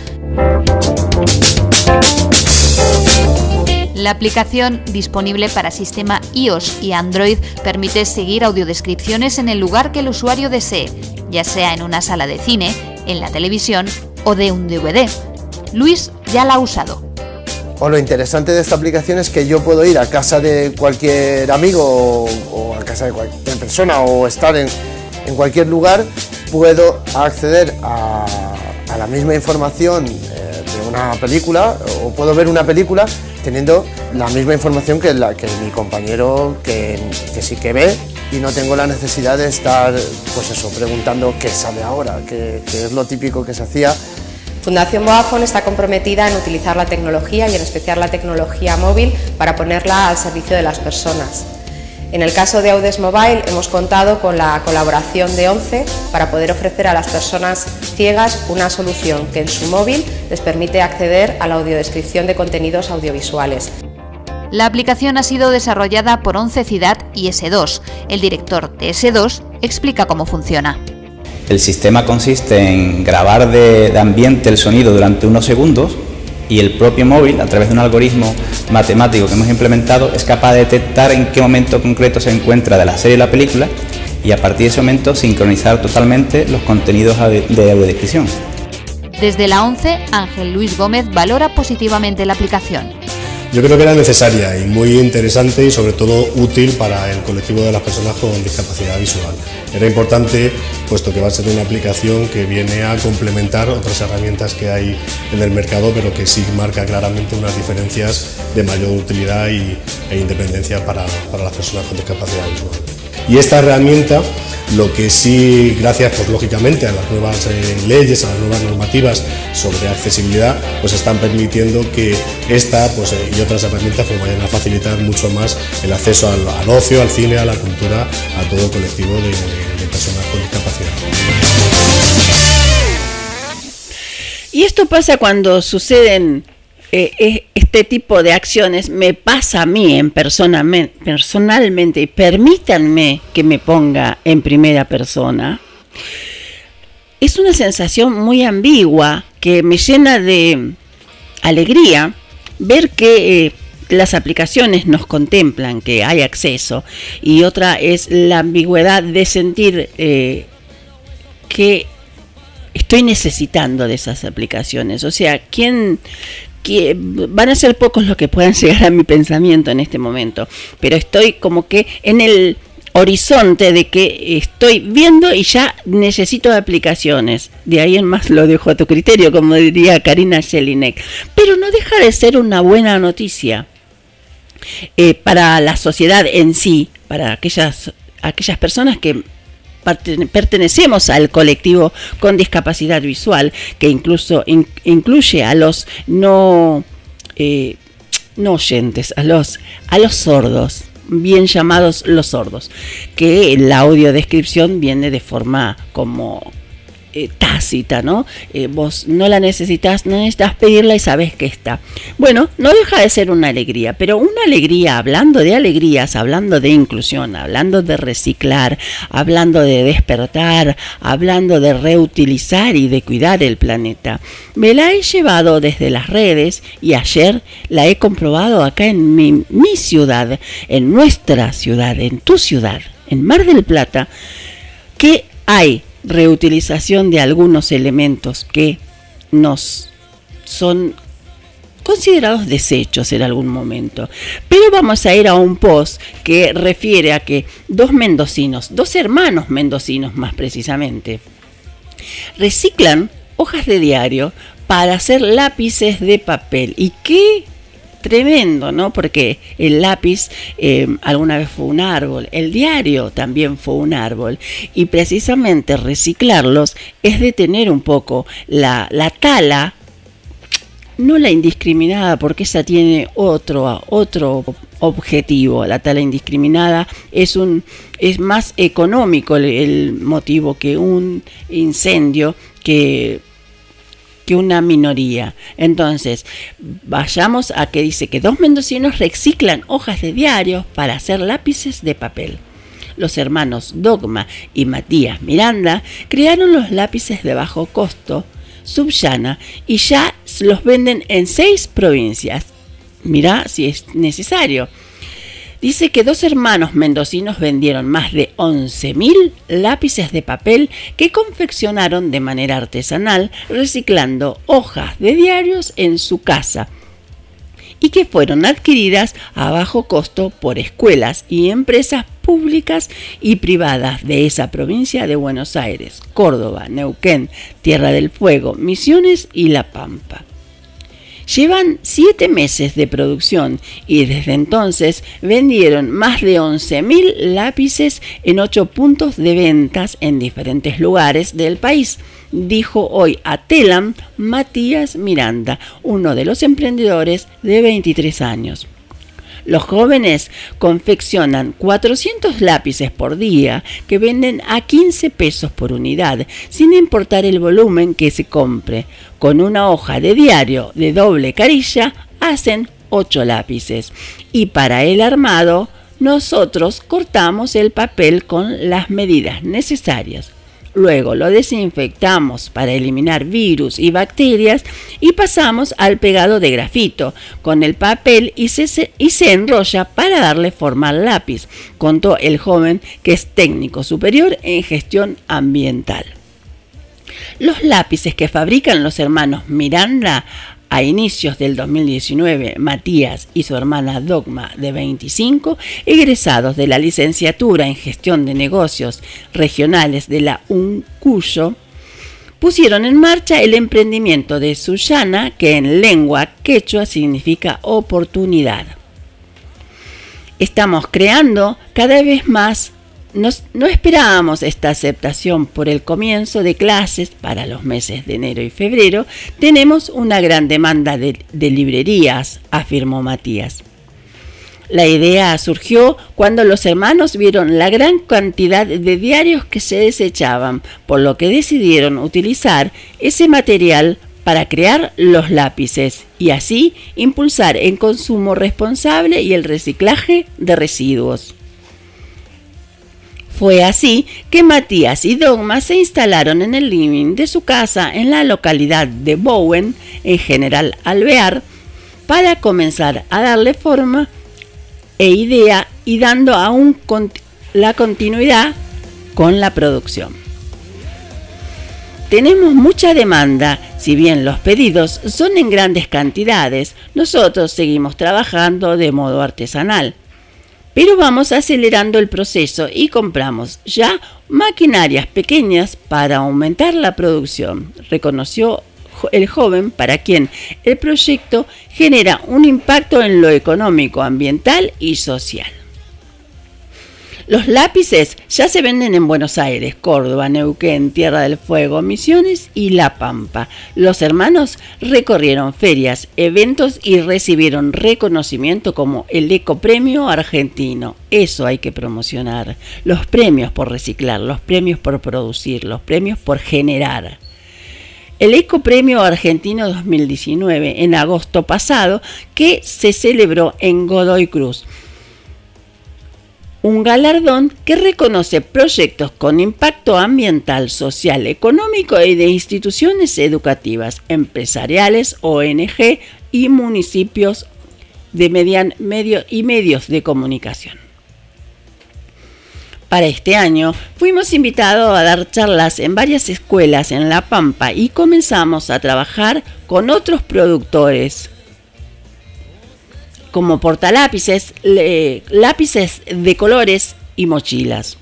La aplicación disponible para sistema iOS y Android permite seguir audiodescripciones en el lugar que el usuario desee, ya sea en una sala de cine, en la televisión o de un DVD. Luis ya la ha usado. O lo interesante de esta aplicación es que yo puedo ir a casa de cualquier amigo o, a casa de cualquier persona o estar en, en cualquier lugar, puedo acceder a, a la misma información eh, de una película o puedo ver una película teniendo la misma información que, la, que mi compañero que, que sí que ve y no tengo la necesidad de estar pues eso, preguntando qué sale ahora, qué, qué es lo típico que se hacía Fundación Vodafone está comprometida en utilizar la tecnología y en especial la tecnología móvil para ponerla al servicio de las personas. En el caso de Audes Mobile hemos contado con la colaboración de ONCE para poder ofrecer a las personas ciegas una solución que en su móvil les permite acceder a la audiodescripción de contenidos audiovisuales. La aplicación ha sido desarrollada por 11 Ciudad y S2. El director de S2 explica cómo funciona. El sistema consiste en grabar de, ambiente el sonido durante unos segundos y el propio móvil, a través de un algoritmo matemático que hemos implementado, es capaz de detectar en qué momento concreto se encuentra de la serie o la película y a partir de ese momento sincronizar totalmente los contenidos de audiodescripción. Desde la 11, Ángel Luis Gómez valora positivamente la aplicación. Yo creo que era necesaria y muy interesante y sobre todo útil para el colectivo de las personas con discapacidad visual. Era importante puesto que va a ser una aplicación que viene a complementar otras herramientas que hay en el mercado pero que sí marca claramente unas diferencias de mayor utilidad y, e independencia para, para las personas con discapacidad visual. Y esta herramienta, lo que sí, gracias pues lógicamente a las nuevas eh, leyes, a las nuevas normativas sobre accesibilidad, pues están permitiendo que esta pues, eh, y otras herramientas pues, vayan a facilitar mucho más el acceso al, ocio, al cine, a la cultura, a todo el colectivo de personas con discapacidad. Y esto pasa cuando suceden eh, este tipo de acciones, me pasa a mí en persona, me- personalmente, y permítanme que me ponga en primera persona. Es una sensación muy ambigua que me llena de alegría ver que eh, las aplicaciones nos contemplan, que hay acceso, y otra es la ambigüedad de sentir eh, que estoy necesitando de esas aplicaciones. O sea, ¿quién, que van a ser pocos los que puedan llegar a mi pensamiento en este momento, pero estoy como que en el horizonte de que estoy viendo y ya necesito aplicaciones. De ahí en más lo dejo a tu criterio, como diría Karina Jelinek. Pero no deja de ser una buena noticia eh, para la sociedad en sí, para aquellas, aquellas personas que pertenecemos al colectivo con discapacidad visual, que incluso in- incluye a los no, eh, no oyentes, a los, a los sordos, bien llamados los sordos, que la audiodescripción viene de forma como eh, tácita, ¿no? Eh, vos no la necesitas, no necesitas pedirla y sabes que está. Bueno, no deja de ser una alegría, pero una alegría, hablando de alegrías, hablando de inclusión, hablando de reciclar, hablando de despertar, hablando de reutilizar y de cuidar el planeta. Me la he llevado desde las redes y ayer la he comprobado acá en mi, mi ciudad, en nuestra ciudad, en tu ciudad, en Mar del Plata, que hay reutilización de algunos elementos que nos son considerados desechos en algún momento. Pero vamos a ir a un post que refiere a que dos mendocinos, dos hermanos mendocinos más precisamente, reciclan hojas de diario para hacer lápices de papel. ¿Y qué tremendo, ¿no? Porque el lápiz eh, alguna vez fue un árbol, el diario también fue un árbol, y precisamente reciclarlos es detener un poco la, la tala, no la indiscriminada, porque esa tiene otro, otro objetivo. La tala indiscriminada es un es más económico el, el motivo que un incendio que que una minoría. Entonces, vayamos a que dice que dos mendocinos reciclan hojas de diarios para hacer lápices de papel. Los hermanos Dogma y Matías Miranda crearon los lápices de bajo costo, Subllana, y ya los venden en seis provincias. Mirá si es necesario. Dice que dos hermanos mendocinos vendieron más de 11.000 lápices de papel que confeccionaron de manera artesanal reciclando hojas de diarios en su casa y que fueron adquiridas a bajo costo por escuelas y empresas públicas y privadas de esa provincia de Buenos Aires, Córdoba, Neuquén, Tierra del Fuego, Misiones y La Pampa. Llevan siete meses de producción y desde entonces vendieron más de 11.000 lápices en ocho puntos de ventas en diferentes lugares del país, dijo hoy a Telam Matías Miranda, uno de los emprendedores de 23 años. Los jóvenes confeccionan 400 lápices por día que venden a 15 pesos por unidad, sin importar el volumen que se compre. Con una hoja de diario de doble carilla hacen 8 lápices. Y para el armado, nosotros cortamos el papel con las medidas necesarias. Luego lo desinfectamos para eliminar virus y bacterias y pasamos al pegado de grafito con el papel y se, y se enrolla para darle forma al lápiz, contó el joven que es técnico superior en gestión ambiental. Los lápices que fabrican los hermanos Miranda a inicios del 2019, Matías y su hermana Dogma, de 25, egresados de la licenciatura en gestión de negocios regionales de la UNCUYO, pusieron en marcha el emprendimiento de Sullana, que en lengua quechua significa oportunidad. Estamos creando cada vez más no esperábamos esta aceptación por el comienzo de clases para los meses de enero y febrero. Tenemos una gran demanda de, de librerías, afirmó Matías. La idea surgió cuando los hermanos vieron la gran cantidad de diarios que se desechaban, por lo que decidieron utilizar ese material para crear los lápices y así impulsar el consumo responsable y el reciclaje de residuos. Fue así que Matías y Dogma se instalaron en el living de su casa en la localidad de Bowen, en General Alvear, para comenzar a darle forma e idea y dando aún la continuidad con la producción. Tenemos mucha demanda, si bien los pedidos son en grandes cantidades, nosotros seguimos trabajando de modo artesanal. Pero vamos acelerando el proceso y compramos ya maquinarias pequeñas para aumentar la producción, reconoció el joven para quien el proyecto genera un impacto en lo económico, ambiental y social. Los lápices ya se venden en Buenos Aires, Córdoba, Neuquén, Tierra del Fuego, Misiones y La Pampa. Los hermanos recorrieron ferias, eventos y recibieron reconocimiento como el Ecopremio Argentino. Eso hay que promocionar. Los premios por reciclar, los premios por producir, los premios por generar. El Ecopremio Argentino 2019 en agosto pasado que se celebró en Godoy Cruz un galardón que reconoce proyectos con impacto ambiental, social, económico y de instituciones educativas, empresariales, ONG y municipios de median, medio y medios de comunicación. Para este año fuimos invitados a dar charlas en varias escuelas en La Pampa y comenzamos a trabajar con otros productores como portalápices, lápices de colores y mochilas.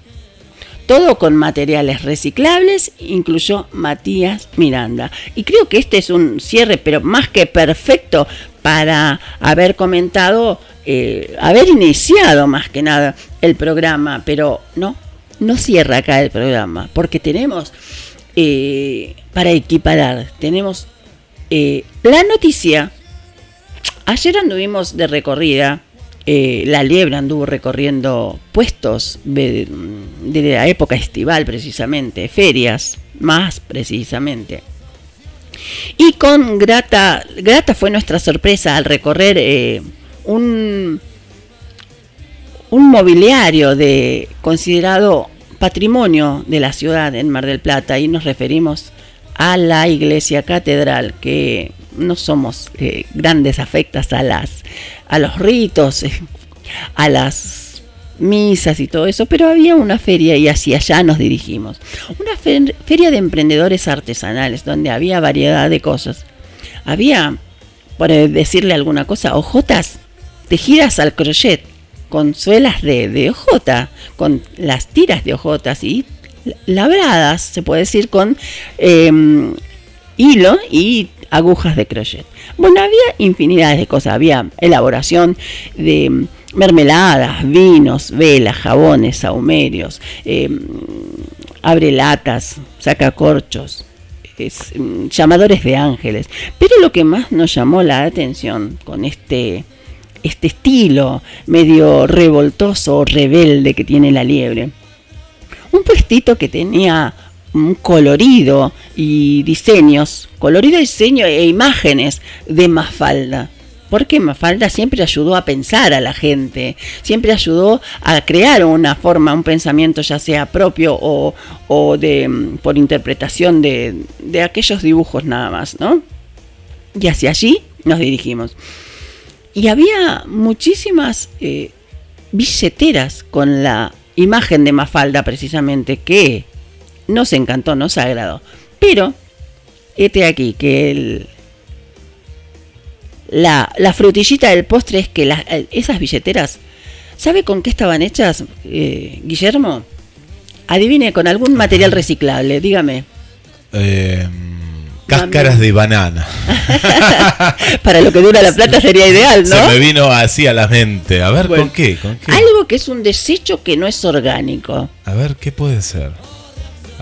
Todo con materiales reciclables, incluyó Matías Miranda. Y creo que este es un cierre, pero más que perfecto para haber comentado, eh, haber iniciado más que nada el programa, pero no, no cierra acá el programa, porque tenemos eh, para equiparar, tenemos eh, la noticia Ayer anduvimos de recorrida, eh, la liebre anduvo recorriendo puestos de, de la época estival precisamente, ferias más precisamente. Y con grata, grata fue nuestra sorpresa al recorrer eh, un, un mobiliario de considerado patrimonio de la ciudad en Mar del Plata y nos referimos a la iglesia catedral que no somos eh, grandes afectas a las a los ritos eh, a las misas y todo eso pero había una feria y hacia allá nos dirigimos. Una fer- feria de emprendedores artesanales donde había variedad de cosas. Había por eh, decirle alguna cosa hojotas tejidas al crochet con suelas de, de hojota con las tiras de hojotas y labradas se puede decir con em, hilo y agujas de crochet. Bueno, había infinidades de cosas, había elaboración de mermeladas, vinos, velas, jabones, saumerios, eh, abrelatas, sacacorchos, es, mm, llamadores de ángeles. Pero lo que más nos llamó la atención con este, este estilo medio revoltoso rebelde que tiene la liebre, un puestito que tenía colorido y diseños, colorido diseño e imágenes de Mafalda. Porque Mafalda siempre ayudó a pensar a la gente, siempre ayudó a crear una forma, un pensamiento ya sea propio o, o de, mm, por interpretación de, de aquellos dibujos nada más, ¿no? Y hacia allí nos dirigimos. Y había muchísimas eh, billeteras con la imagen de Mafalda precisamente que nos encantó, nos agradó. Pero, este aquí, que el, la, la frutillita del postre es que las- esas billeteras, ¿sabe con qué estaban hechas, eh, Guillermo? Adivine, con algún material reciclable, dígame. Eh, cáscaras de banana. Para lo que dura la plata sería ideal, ¿no? Se me vino así a la mente. A ver, Bueno. ¿con qué? ¿Con qué? Algo que es un desecho que no es orgánico. A ver, ¿qué puede ser?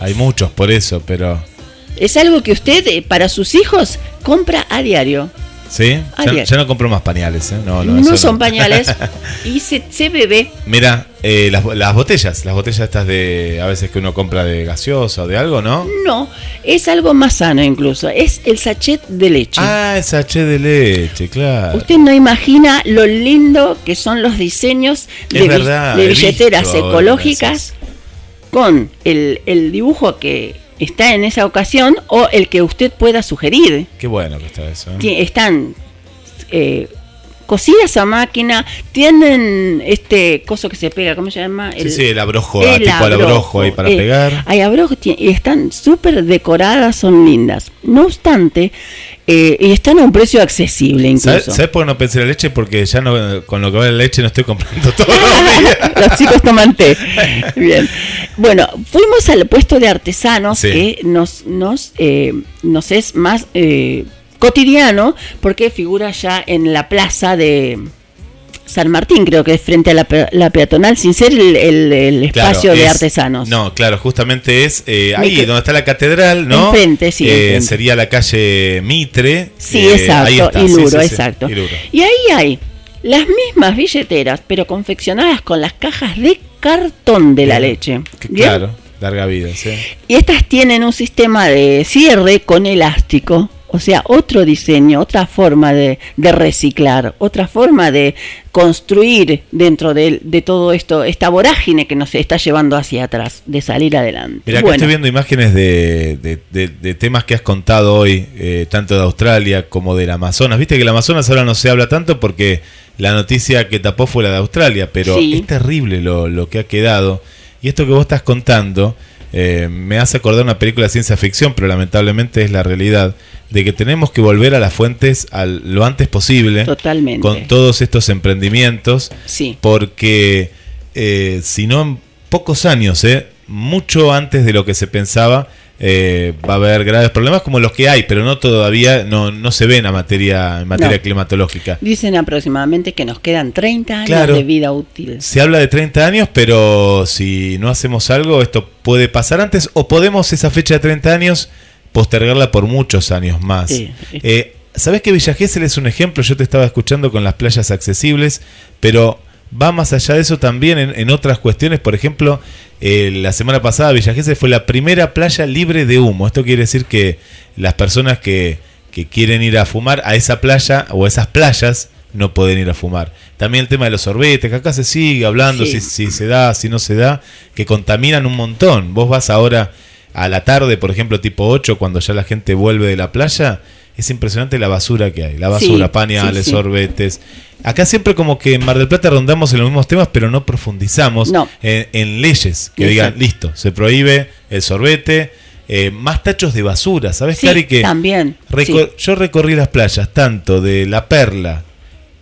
Hay muchos por eso, pero... Es algo que usted eh, para sus hijos compra a diario. ¿Sí? Ah, Ya, bien. ya no compro más pañales, ¿eh? No, no, No, eso son pañales y se, se bebe. Mira, eh, las, las botellas, las botellas estas de... A veces que uno compra de gaseosa o de algo, ¿no? No, es algo más sano incluso. Es el sachet de leche. Ah, es H de leche, claro. Usted no imagina lo lindo que son los diseños de, Es bi- verdad, de he billeteras visto ecológicas con el, el dibujo que está en esa ocasión o el que usted pueda sugerir. Qué bueno que está eso. ¿eh? Están eh, cocidas a máquina, tienen este coso que se pega, ¿cómo se llama? Sí, sí, el abrojo, ah, tipo el abrojo ahí para eh, pegar. Hay abrojos y están súper decoradas, son lindas. No obstante, eh, y están a un precio accesible incluso. ¿Sabes ¿Sabes por qué no pensé en la leche? Porque ya no, con lo que va la leche no estoy comprando todo. Los chicos toman té. Bien. Bueno, fuimos al puesto de artesanos Sí. que nos, nos, eh, nos es más eh, cotidiano porque figura ya en la plaza de San Martín, creo que es frente a la, la peatonal, sin ser el, el- el Claro, espacio de es- artesanos. No, claro, justamente es eh, ahí donde está la catedral, ¿no? Enfrente, sí, Eh, enfrente. sería la calle Mitre. Sí, eh, exacto, ahí está, sí, Iluro, sí, sí, exacto. Iluro. Y ahí hay las mismas billeteras, pero confeccionadas con las cajas de cartón de la leche. Claro, larga vida, sí. Y estas tienen un sistema de cierre con elástico, o sea, otro diseño, otra forma de, de reciclar, otra forma de construir dentro de, de todo esto, esta vorágine que nos está llevando hacia atrás, de salir adelante. Mira, acá Bueno, estoy viendo imágenes de, de- de- de temas que has contado hoy, eh, tanto de Australia como del Amazonas. Viste que el Amazonas ahora no se habla tanto porque la noticia que tapó fue la de Australia, pero Sí. es terrible lo, lo que ha quedado. Y esto que vos estás contando eh, me hace acordar una película de ciencia ficción, pero lamentablemente es la realidad, de que tenemos que volver a las fuentes al- lo antes posible. Totalmente. Con todos estos emprendimientos. Sí. Porque eh, si no en pocos años, eh, mucho antes de lo que se pensaba, eh, va a haber graves problemas como los que hay, pero no todavía, no, no se ven a materia, en materia No. climatológica. dicen aproximadamente que nos quedan 30 años Claro. de vida útil. Se habla de 30 años, pero si no hacemos algo, esto puede pasar antes o podemos esa fecha de 30 años postergarla por muchos años más. Sí. Eh, ¿Sabes que Villa Gesell es un ejemplo? Yo te estaba escuchando con las playas accesibles, pero va más allá de eso también en, en otras cuestiones. Por ejemplo, eh, la semana pasada Villa Gesell fue la primera playa libre de humo. Esto quiere decir que las personas que, que quieren ir a fumar a esa playa o a esas playas no pueden ir a fumar. También el tema de los sorbetes, que acá se sigue hablando Sí. si, si se da, si no se da, que contaminan un montón. Vos vas ahora a la tarde, por ejemplo, tipo 8, cuando ya la gente vuelve de la playa, es impresionante la basura que hay. La basura, Sí, pañales, sí, sí. sorbetes. Acá siempre como que en Mar del Plata rondamos en los mismos temas, pero no profundizamos No. En, en leyes que digan, listo, se prohíbe el sorbete, eh, más tachos de basura. ¿Sabes, Cari, que también. yo recorrí las playas tanto de La Perla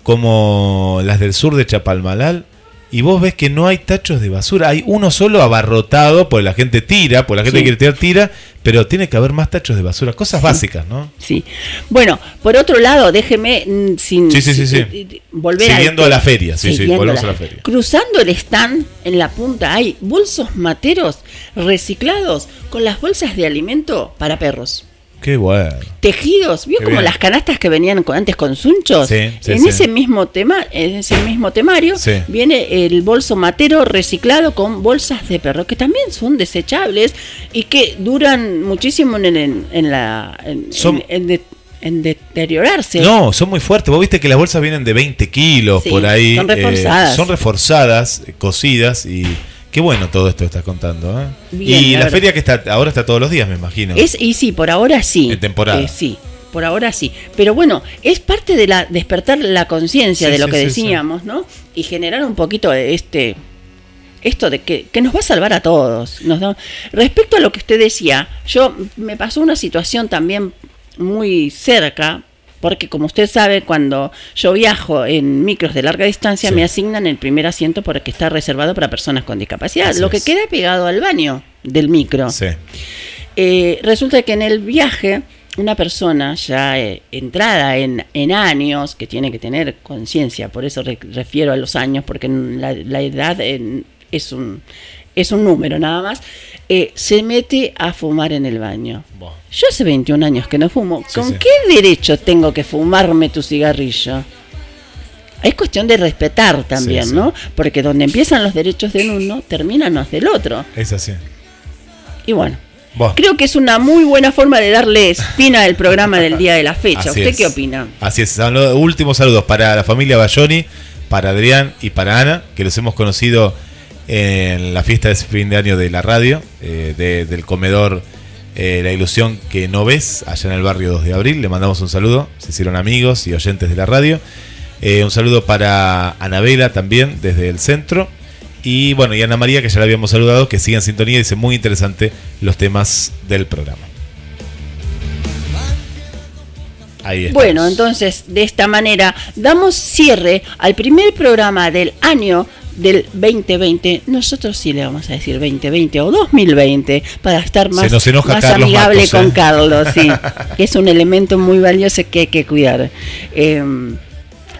como las del sur de Chapalmalal y vos ves que no hay tachos de basura, hay uno solo abarrotado, porque la gente tira, porque la gente Sí. quiere tirar, tira, pero tiene que haber más tachos de basura, cosas básicas, ¿no? Sí. Bueno, por otro lado, déjeme mm, sin, Sí, volver Siguiendo a la feria, sí, sí, volvemos a la feria. Cruzando el stand en la punta hay bolsos materos reciclados con las bolsas de alimento para perros. Qué bueno. Tejidos, ¿vio Qué como bien. las canastas que venían con- antes con sunchos? Sí, sí, en sí. ese mismo tema, en ese mismo temario, viene el bolso matero reciclado con bolsas de perro, que también son desechables y que duran muchísimo en, en- en la en, Son- en- en de- en deteriorarse. No, son muy fuertes. Vos viste que las bolsas vienen de 20 kilos Sí, por ahí. son eh, reforzadas. son reforzadas, eh, cosidas y qué bueno todo esto que estás contando. ¿eh? Bien, y la feria que está ahora está todos los días, me imagino. Es, y sí, por ahora sí. En temporada. Eh, sí, por ahora sí. Pero bueno, es parte de la despertar la conciencia Sí, de lo sí, que sí. decíamos, ¿no? Y generar un poquito de este esto de que, que nos va a salvar a todos. Nos da- Respecto a lo que usted decía, yo me pasó una situación también muy cerca, porque como usted sabe, cuando yo viajo en micros de larga distancia, Sí. me asignan el primer asiento porque está reservado para personas con discapacidad, Así lo que es. queda pegado al baño del micro. Sí. Eh, resulta que en el viaje, una persona ya eh, entrada en, en años, que tiene que tener conciencia, por eso re- refiero a los años, porque la, la edad es, un, es un número nada más, eh, se mete a fumar en el baño. Yo hace 21 años que no fumo. Sí, ¿Con sí. qué derecho tengo que fumarme tu cigarrillo? Es cuestión de respetar también, Sí. ¿no? Porque donde empiezan los derechos del uno, terminan los del otro. Es así. Y bueno, Buah. creo que es una muy buena forma de darle espina al programa del día de la fecha. Así ¿Usted es. qué opina? Así es. Últimos saludos para la familia Bayoni, para Adrián y para Ana, que los hemos conocido en la fiesta de fin de año de la radio, eh, de- del comedor eh, La Ilusión que no ves, allá en el barrio 2 de abril. Le mandamos un saludo, se hicieron amigos y oyentes de la radio. Eh, un saludo para Anabela también desde el centro. Y bueno, y Ana María, que ya la habíamos saludado, que sigue en sintonía, dice muy interesante los temas del programa. Bueno, entonces de esta manera damos cierre al primer programa del año del 2020. Nosotros sí le vamos a decir 2020 o 2020 para estar más, más amigable Matos, con ¿eh? Carlos, sí, que es un elemento muy valioso que hay que cuidar. Eh,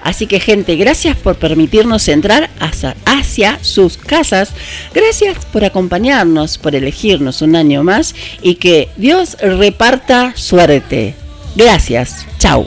Así que gente, gracias por permitirnos entrar hacia, hacia sus casas. Gracias por acompañarnos, por elegirnos un año más y que Dios reparta suerte. Gracias. Chao.